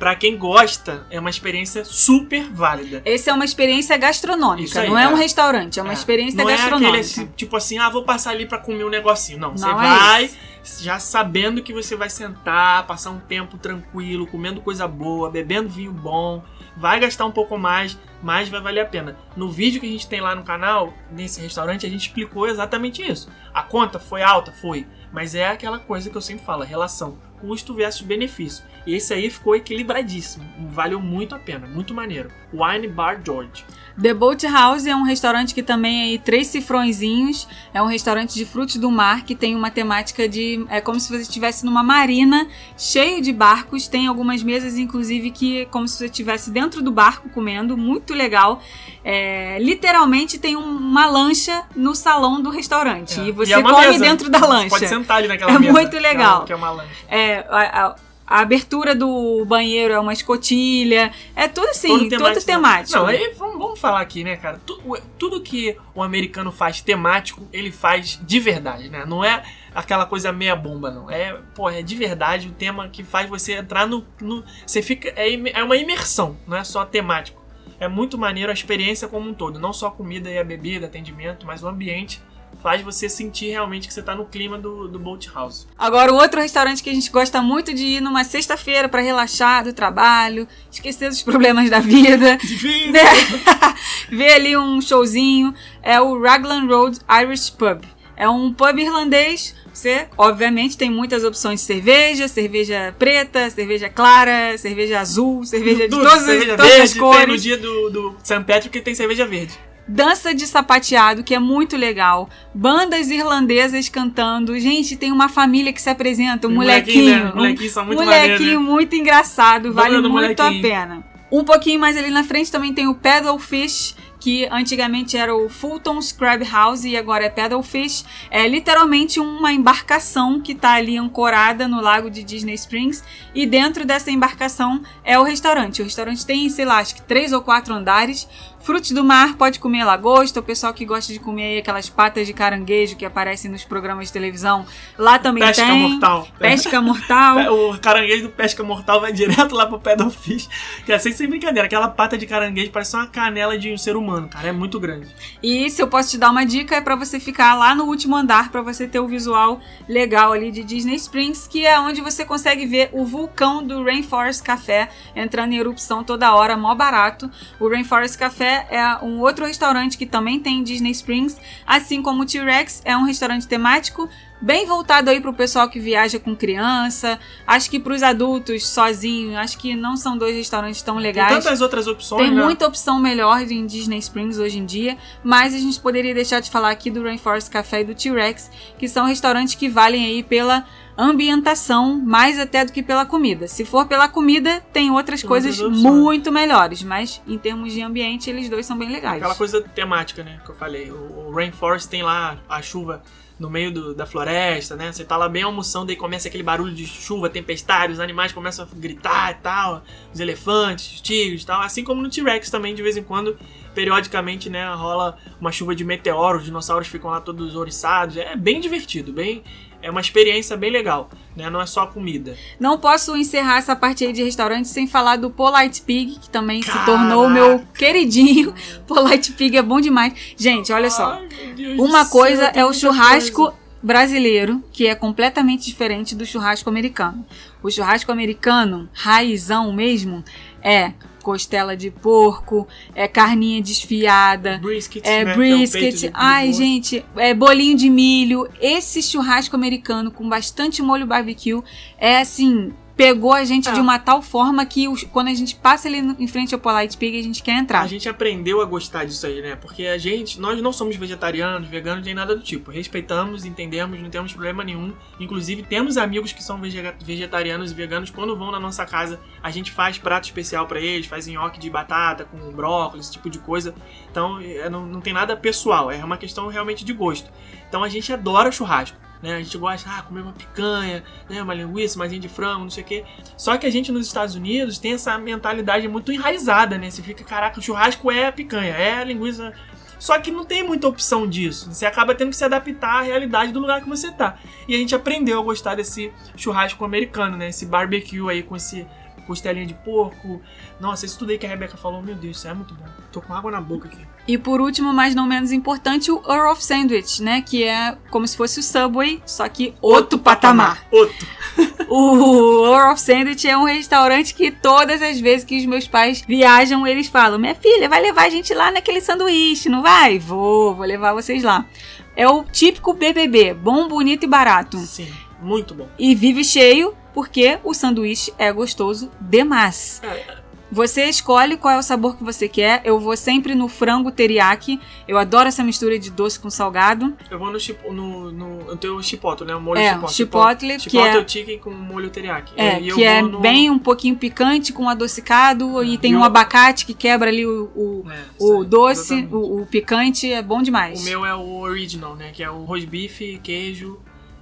Pra quem gosta, é uma experiência super válida. Esse é uma experiência gastronômica, aí, não é, um é. restauante, é uma É. experiência não é gastronômica. aquele assim, tipo assim, ah, vou passar ali pra comer um negocinho. Não, você Não é vai isso. já sabendo que você vai sentar, passar um tempo tranquilo, comendo coisa boa, bebendo vinho bom. Vai gastar um pouco mais, mas vai valer a pena. No vídeo que a gente tem lá no canal, nesse restaurante, a gente explicou exatamente isso. A conta foi alta? Foi. Mas é aquela coisa que eu sempre falo, relação custo versus benefício. E esse aí ficou equilibradíssimo. Valeu muito a pena, muito maneiro. Wine Bar George. The Boat House é um restaurante que também é aí três cifrõezinhos. É um restaurante de frutos do mar que tem uma temática de. É como se você estivesse numa marina cheio de barcos. Tem algumas mesas, inclusive, que é como se você estivesse dentro do barco comendo. Muito legal. É, literalmente tem um- uma lancha no salão do restaurante. É. E você é uma come mesa. dentro da Você lancha. Pode sentar ali naquela É mesa. muito é legal. uma- Que é uma lancha. É, a, a- a abertura do banheiro é uma escotilha. É tudo assim, Todo todo temático. temático. Não, aí vamos, vamos falar aqui, né, cara? Tu- o- Tudo que o americano faz temático, ele faz de verdade, né? Não é aquela coisa meia bomba, não. É, pô, é de verdade o tema que faz você entrar no. no- você fica. É, é uma imersão, não é só temático. É muito maneiro a experiência como um todo. Não só a comida e a bebida, atendimento, mas o ambiente faz você sentir realmente que você tá no clima do, do Boat House. Agora, o outro restaurante que a gente gosta muito de ir numa sexta-feira pra relaxar do trabalho, esquecer dos problemas da vida, Difícil! né? ver ali um showzinho, é o Raglan Road Irish Pub. É um pub irlandês. Você, obviamente, tem muitas opções de cerveja, cerveja preta, cerveja clara, cerveja azul, cerveja de Tudo, todas, as- cerveja todas verde, as Tem no cores. dia do, do St. Patrick tem cerveja verde. Dança de sapateado, que é muito legal. Bandas irlandesas cantando. Gente, tem uma família que se apresenta, um molequinho. né? um Molequinhos são muito molequinho maneiros, né? muito engraçado, vale muito a molequinho. pena. Um pouquinho mais ali na frente também tem o Paddlefish, que antigamente era o Fulton's Crab House e agora é Paddlefish. É literalmente uma embarcação que tá ali ancorada no lago de Disney Springs e dentro dessa embarcação é o restaurante. O restaurante tem, sei lá, acho que três ou quatro andares, Frutos do mar, pode comer lagosta. O pessoal que gosta de comer aí aquelas patas de caranguejo que aparecem nos programas de televisão, lá também Pesca tem. mortal. Pesca mortal. O caranguejo do pesca mortal vai direto lá pro pé do fish. Que é sem, sem brincadeira. Aquela pata de caranguejo parece uma canela de um ser humano, cara. É muito grande. E se eu posso te dar uma dica, é pra você ficar lá no último andar, pra você ter o visual legal ali de Disney Springs, que é onde você consegue ver o vulcão do Rainforest Café entrando em erupção toda hora, mó barato. O Rainforest Café é um outro restaurante que também tem em Disney Springs, assim como o T-Rex é um restaurante temático bem voltado aí pro pessoal que viaja com criança. Acho que pros adultos sozinho, acho que não são dois restaurantes tão Tem legais. tantas outras opções, Tem né? muita opção melhor em Disney Springs hoje em dia, mas a gente poderia deixar de falar aqui do Rainforest Café e do T-Rex, que são restaurantes que valem aí pela ambientação mais até do que pela comida. Se for pela comida, tem outras Tem coisas outras muito melhores, mas em termos de ambiente, eles dois são bem legais. Aquela coisa temática, né? Que eu falei. O, o Rainforest tem lá a chuva no meio do- da floresta, né? Você tá lá bem almoçando, aí começa aquele barulho de chuva, tempestade, os animais começam a gritar e tal, os elefantes, os tigres e tal. Assim como no T-Rex também, de vez em quando, periodicamente, né, rola uma chuva de meteoros, os dinossauros ficam lá todos ouriçados. É bem divertido, bem. É uma experiência bem legal, né? Não é só comida. Não posso encerrar essa parte aí de restaurante sem falar do Polite Pig, que também se Caraca. tornou o meu queridinho. Polite Pig é bom demais. Gente, olha só. Ai, Uma coisa é o churrasco coisa. brasileiro, que é completamente diferente do churrasco americano. O churrasco americano, raizão mesmo, é costela de porco, é carninha desfiada, Brisket, é né, brisket. de- de Ai, gente, é bolinho de milho. Esse churrasco americano com bastante molho barbecue é assim. Pegou a gente É. de uma tal forma que os- quando a gente passa ali em frente ao Polite Pig, a gente quer entrar. A gente aprendeu a gostar disso aí, né? Porque a gente, nós não somos vegetarianos, veganos, nem nada do tipo. Respeitamos, entendemos, não temos problema nenhum. Inclusive, temos amigos que são vege- vegetarianos e veganos. Quando vão na nossa casa, a gente faz prato especial pra eles, faz nhoque de batata com brócolis, esse tipo de coisa. Então, é, não, não tem nada pessoal, é uma questão realmente de gosto. Então, a gente adora churrasco. Né? A gente gosta, ah, comer uma picanha, né? uma linguiça, uma de frango, não sei o quê. Só que a gente nos Estados Unidos tem essa mentalidade muito enraizada, né? Você fica, caraca, o churrasco é picanha, é linguiça. Só que não tem muita opção disso. Você acaba tendo que se adaptar à realidade do lugar que você tá. E a gente aprendeu a gostar desse churrasco americano, né? Esse barbecue aí com esse costelinha de porco. Nossa, isso tudo aí que a Rebeca falou, meu Deus, isso é muito bom. Tô com água na boca aqui. E por último, mas não menos importante, o Earl of Sandwich, né? Que é como se fosse o Subway, só que outro patamar. Outro. O Earl of Sandwich é um restaurante que todas as vezes que os meus pais viajam, eles falam: Minha filha, vai levar a gente lá naquele sanduíche, não vai? Vou, vou levar vocês lá. É o típico BBB, bom, bonito e barato. Sim, muito bom. E vive cheio porque o sanduíche é gostoso demais. É, Você escolhe qual é o sabor que você quer. Eu vou sempre no frango teriyaki. Eu adoro essa mistura de doce com salgado. Eu vou no, chip, no, no, no teu chipotle, né? O molho É, chipotle. chipotle, que Chipotle é- o chicken com molho teriyaki. É, E eu que é no- bem um pouquinho picante com adocicado e tem E um o- abacate que quebra ali o, o, É, o doce, o, o picante, é bom demais. O meu é o original, né? Que é o roast beef, queijo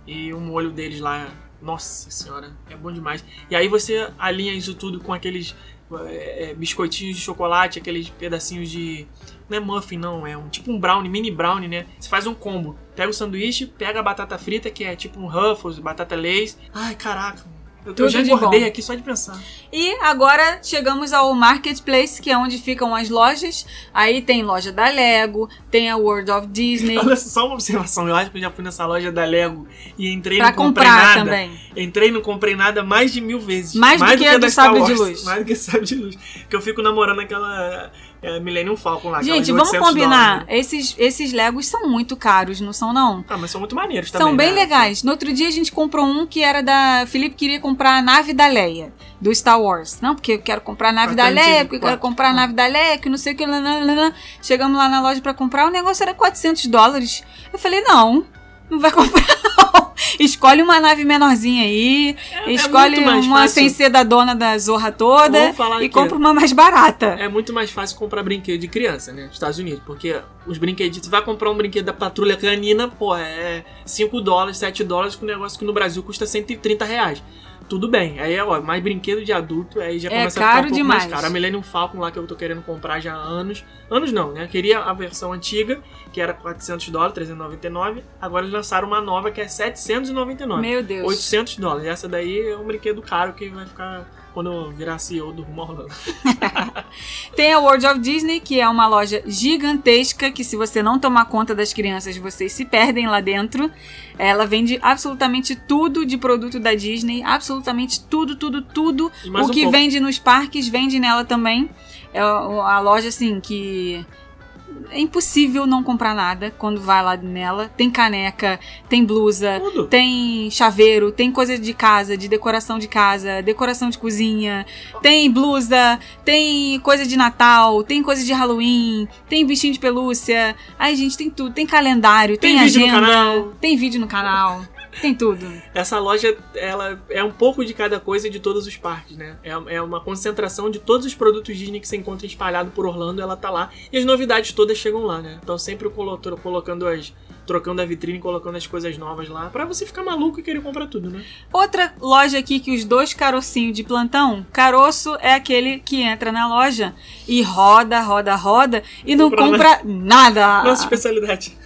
e o molho deles lá. Nossa senhora, é bom demais. E aí você alinha isso tudo com aqueles é, é, biscoitinhos de chocolate, aqueles pedacinhos de. Não é muffin, não, é um tipo um brownie, mini brownie, né? Você faz um combo. Pega o sanduíche, pega a batata frita, que é tipo um Ruffles, batata Lay's. Ai, caraca. Eu, Tudo já de engordei aqui só de pensar. E agora chegamos ao Marketplace, que é onde ficam as lojas. Aí tem loja da Lego, tem a World of Disney. Olha só uma observação. Eu acho que eu já fui nessa loja da Lego e entrei Pra não comprei comprar nada. também. Entrei e não comprei nada mais de mil vezes. Mais do que a do Sabre de. Luz. Mais do que Sabre de Luz. Que eu fico namorando aquela é, Millennium Falcon lá. aquela Gente, vamos 800 combinar. dólares, né? Esses, esses Legos são muito caros, não são não? Ah, mas são muito maneiros também. São bem né? legais. No outro dia a gente comprou um que era da. Felipe queria comprar a nave da Leia, do Star Wars. Não, porque eu quero comprar a nave da Leia, porque eu quero comprar a nave da Leia, que não sei o que. nananana. Chegamos lá na loja pra comprar, o negócio era 400 dólares. Eu falei, não, não vai comprar. Escolhe uma nave menorzinha aí, É- é escolhe mais uma fácil. sem ser da dona da zorra toda e compra uma mais barata. É muito mais fácil comprar brinquedo de criança, né? Nos Estados Unidos. Porque os brinquedinhos. Você vai comprar um brinquedo da patrulha canina, pô, é 5 dólares, 7 dólares, com um negócio que no Brasil custa 130 reais. Tudo bem. Aí, ó, mais brinquedo de adulto, aí já É começa a ficar um pouco demais. mais caro. A Millennium Falcon lá que eu tô querendo comprar já há anos. Anos não, né? Queria a versão antiga, que era 400 dólares, 399. Agora eles lançaram uma nova que é 799. Meu Deus. 800 dólares. Essa daí é um brinquedo caro que vai ficar quando eu virar CEO do Rumo Orlando. Tem a World of Disney, que é uma loja gigantesca que se você não tomar conta das crianças, vocês se perdem lá dentro. Ela vende absolutamente tudo de produto da Disney, absolutamente tudo, tudo, tudo. O um que pouco. vende nos parques vende nela também. É a loja assim que é impossível não comprar nada quando vai lá nela. Tem caneca, tem blusa, Tudo. tem chaveiro, tem coisa de casa, de decoração de casa, decoração de cozinha, tem blusa, tem coisa de Natal, tem coisa de Halloween, tem bichinho de pelúcia. Ai, gente, tem tudo. Tem calendário, tem, Tem vídeo no agenda, canal. tem vídeo no canal, tem tudo. Essa loja, ela é um pouco de cada coisa de todos os parques, né? É, é uma concentração de todos os produtos Disney que você encontra espalhado por Orlando, ela tá lá. E as novidades todas chegam lá, né? Então sempre colo- colocando as... Trocando a vitrine, colocando as coisas novas lá, pra você ficar maluco e querer comprar tudo, né? Outra loja aqui que os dois carocinhos de plantão, caroço é aquele que entra na loja e roda, roda, roda e não Compra compra nada. Nossa especialidade.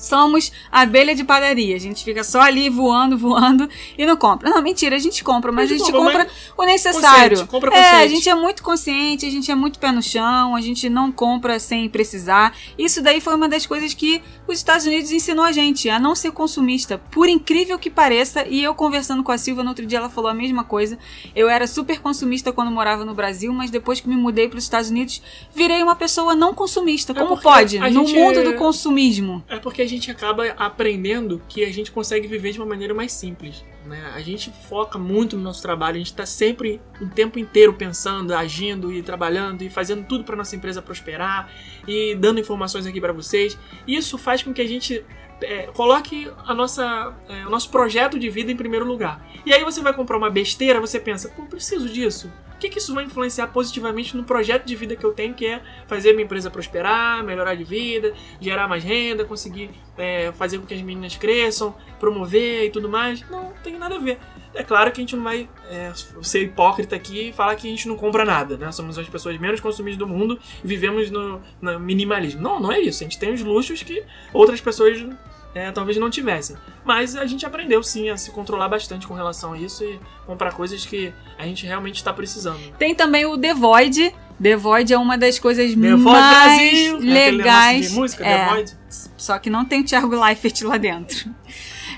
Somos abelha de padaria. A gente fica só ali voando, voando e não compra. Não, mentira, a gente compra, mas a gente compra o necessário. Consciente, compra É, a consciente. gente é muito consciente, a gente é muito pé no chão, a gente não compra sem precisar. Isso daí foi uma das coisas que os Estados Unidos ensinou a gente, a não ser consumista. Por incrível que pareça, e eu conversando com a Silva no outro dia, ela falou a mesma coisa. Eu era super consumista quando morava no Brasil, mas depois que me mudei para os Estados Unidos, virei uma pessoa não consumista. É Como porque pode? a No gente- mundo do consumismo. É porque a gente acaba aprendendo que a gente consegue viver de uma maneira mais simples. Né? A gente foca muito no nosso trabalho, a gente está sempre o tempo inteiro pensando, agindo e trabalhando e fazendo tudo para nossa empresa prosperar e dando informações aqui para vocês. Isso faz com que a gente é, coloque a nossa, é, o nosso projeto de vida em primeiro lugar. E aí você vai comprar uma besteira, você pensa, pô, preciso disso. Que, que isso vai influenciar positivamente no projeto de vida que eu tenho, que é fazer minha empresa prosperar, melhorar de vida, gerar mais renda, conseguir é, fazer com que as meninas cresçam, promover e tudo mais. Não, não tem nada a ver. É claro que a gente não vai é, ser hipócrita aqui e falar que a gente não compra nada, né? Somos as pessoas menos consumidas do mundo e vivemos no, no minimalismo. Não, não é isso. A gente tem os luxos que outras pessoas é, talvez não tivessem. Mas a gente aprendeu sim a se controlar bastante com relação a isso e comprar coisas que a gente realmente está precisando. Tem também o The Void. The Void é uma das coisas The Void mais Brasil! É legais. de música, É. The Void. Só que não tem o Thiago Leifert lá dentro.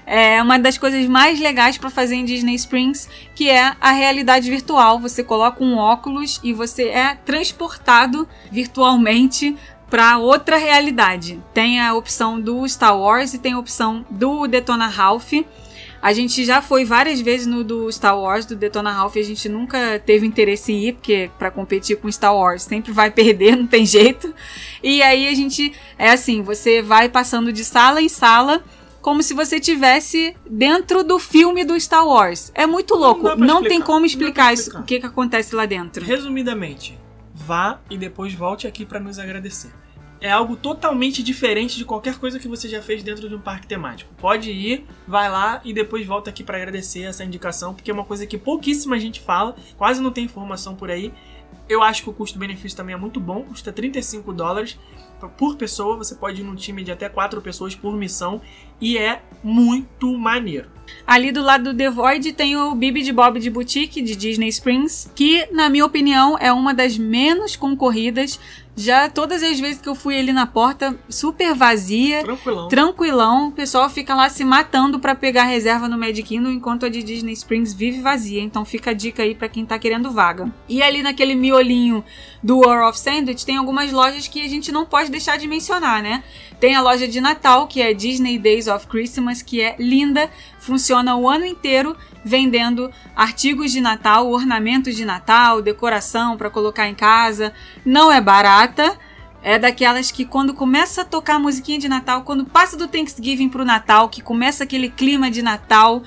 É uma das coisas mais legais para fazer em Disney Springs, que é a realidade virtual. Você coloca um óculos e você é transportado virtualmente para outra realidade. Tem a opção do Star Wars e tem a opção do Detona Ralph. A gente já foi várias vezes no do Star Wars, do Detona Ralph, e a gente nunca teve interesse em ir, porque para competir com Star Wars sempre vai perder, não tem jeito. E aí a gente é assim, você vai passando de sala em sala como se você tivesse dentro do filme do Star Wars. É muito louco. pra Não, tem explicar, como não explicar, pra isso, explicar. o que, que acontece lá dentro. Resumidamente, vá e depois volte aqui para nos agradecer. É algo totalmente diferente de qualquer coisa que você já fez dentro de um parque temático. Pode ir, vai lá e depois volta aqui para agradecer essa indicação, porque é uma coisa que pouquíssima gente fala, quase não tem informação por aí. Eu acho que o custo-benefício também é muito bom, custa 35 dólares por pessoa. Você pode ir num time de até 4 pessoas por missão e é muito maneiro. Ali do lado do The Void tem o Bibi de Bob de Boutique de Disney Springs, que, na minha opinião, é uma das menos concorridas. Já todas as vezes que eu fui ali na porta, super vazia, Tranquilão. tranquilão, o pessoal fica lá se matando pra pegar reserva no Magic Kingdom, enquanto a de Disney Springs vive vazia. Então fica a dica aí pra quem tá querendo vaga. E ali naquele miolinho do War of Sandwich tem algumas lojas que a gente não pode deixar de mencionar, né? Tem a loja de Natal, que é Disney Days of Christmas, que é linda, funciona o ano inteiro vendendo artigos de Natal, ornamentos de Natal, decoração para colocar em casa. Não é barata. É daquelas que quando começa a tocar a musiquinha de Natal, quando passa do Thanksgiving pro Natal, que começa aquele clima de Natal,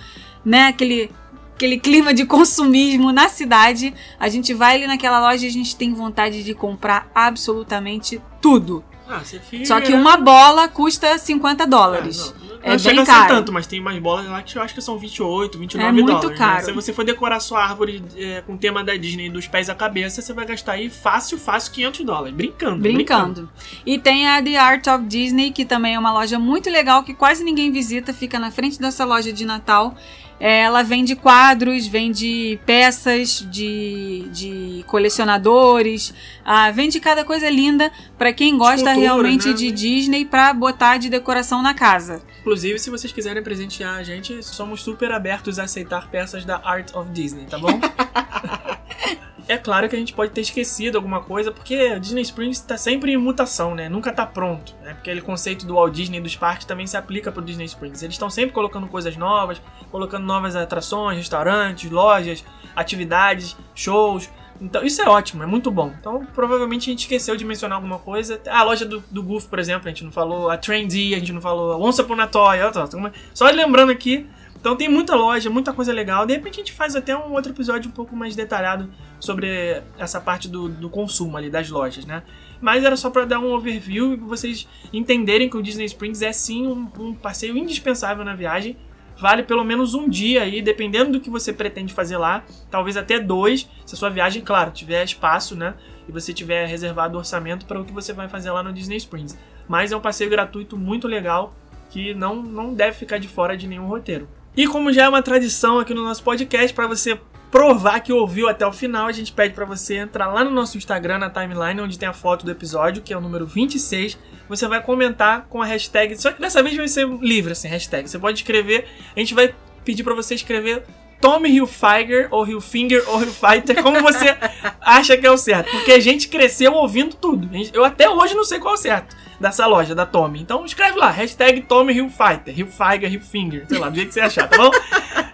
né? Aquele aquele clima de consumismo na cidade, a gente vai ali naquela loja e a gente tem vontade de comprar absolutamente tudo. Ah, você fica... Só que uma bola custa 50 dólares. Ah, não, não É não chega bem a ser caro. tanto, mas tem umas bolas lá que eu acho que são 28, 29 É muito dólares. né? caro. Se você for decorar sua árvore é, com o tema da Disney dos pés à cabeça, você vai gastar aí fácil, fácil 500 dólares. Brincando. Brincando. E tem a The Art of Disney, que também é uma loja muito legal, que quase ninguém visita, fica na frente dessa loja de Natal. É, ela vende quadros, vende peças de, de colecionadores, ah, vende cada coisa linda para quem gosta realmente né? de Disney para botar de decoração na casa. Inclusive, se vocês quiserem presentear a gente, somos super abertos a aceitar peças da Art of Disney, tá bom? é claro que a gente pode ter esquecido alguma coisa, porque Disney Springs tá sempre em mutação, né? Nunca tá pronto, né? Porque aquele conceito do Walt Disney dos parques também se aplica pro Disney Springs. Eles estão sempre colocando coisas novas, colocando novas atrações, restaurantes, lojas, atividades, shows. Então, isso é ótimo, é muito bom. Então, provavelmente a gente esqueceu de mencionar alguma coisa. A loja do, do Goof, por exemplo, a gente não falou. A Trendy, a gente não falou. A Once Upon ó, tô- tô- Só lembrando aqui. Então, tem muita loja, muita coisa legal. De repente, a gente faz até um outro episódio um pouco mais detalhado sobre essa parte do, do consumo ali, das lojas, né? Mas era só para dar um overview e vocês entenderem que o Disney Springs é sim um, um passeio indispensável na viagem. Vale pelo menos um dia aí, dependendo do que você pretende fazer lá. Talvez até dois, se a sua viagem, claro, tiver espaço, né? E você tiver reservado orçamento para o que você vai fazer lá no Disney Springs. Mas é um passeio gratuito muito legal que não, não deve ficar de fora de nenhum roteiro. E como já é uma tradição aqui no nosso podcast, para você provar que ouviu até o final, a gente pede para você entrar lá no nosso Instagram, na timeline, onde tem a foto do episódio, que é o número 26. Você vai comentar com a hashtag, só que dessa vez vai ser livre, assim, hashtag. Você pode escrever, a gente vai pedir para você escrever Tommy Hilfiger, ou Hilfinger, ou Hillfighter, como você acha que é o certo. Porque a gente cresceu ouvindo tudo. Eu até hoje não sei qual é o certo dessa loja, da Tommy. Então escreve lá, hashtag Tommy Hilfighter, Hilfiger, Hilfinger, sei lá, do jeito que você achar, tá bom?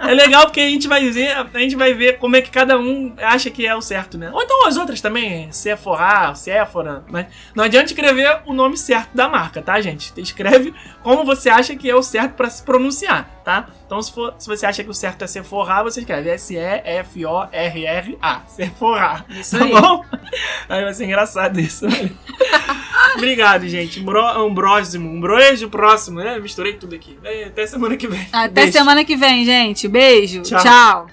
É legal porque a gente vai ver, a gente vai ver como é que cada um acha que é o certo, né? Ou então as outras também, Sephora, Sephora, mas não adianta escrever o nome certo da marca, tá, gente? Escreve como você acha que é o certo pra se pronunciar, tá? Então se, for, se você acha que o certo é Sephora, você escreve S-E-F-O-R-R-A, Sephora, Isso tá aí. bom? Aí vai ser engraçado isso. Obrigado, gente. Umbro, umbrósimo, umbrojo próximo, né? Misturei tudo aqui. Até semana que vem. Até Beijo. semana que vem, gente. Beijo. Tchau. Tchau.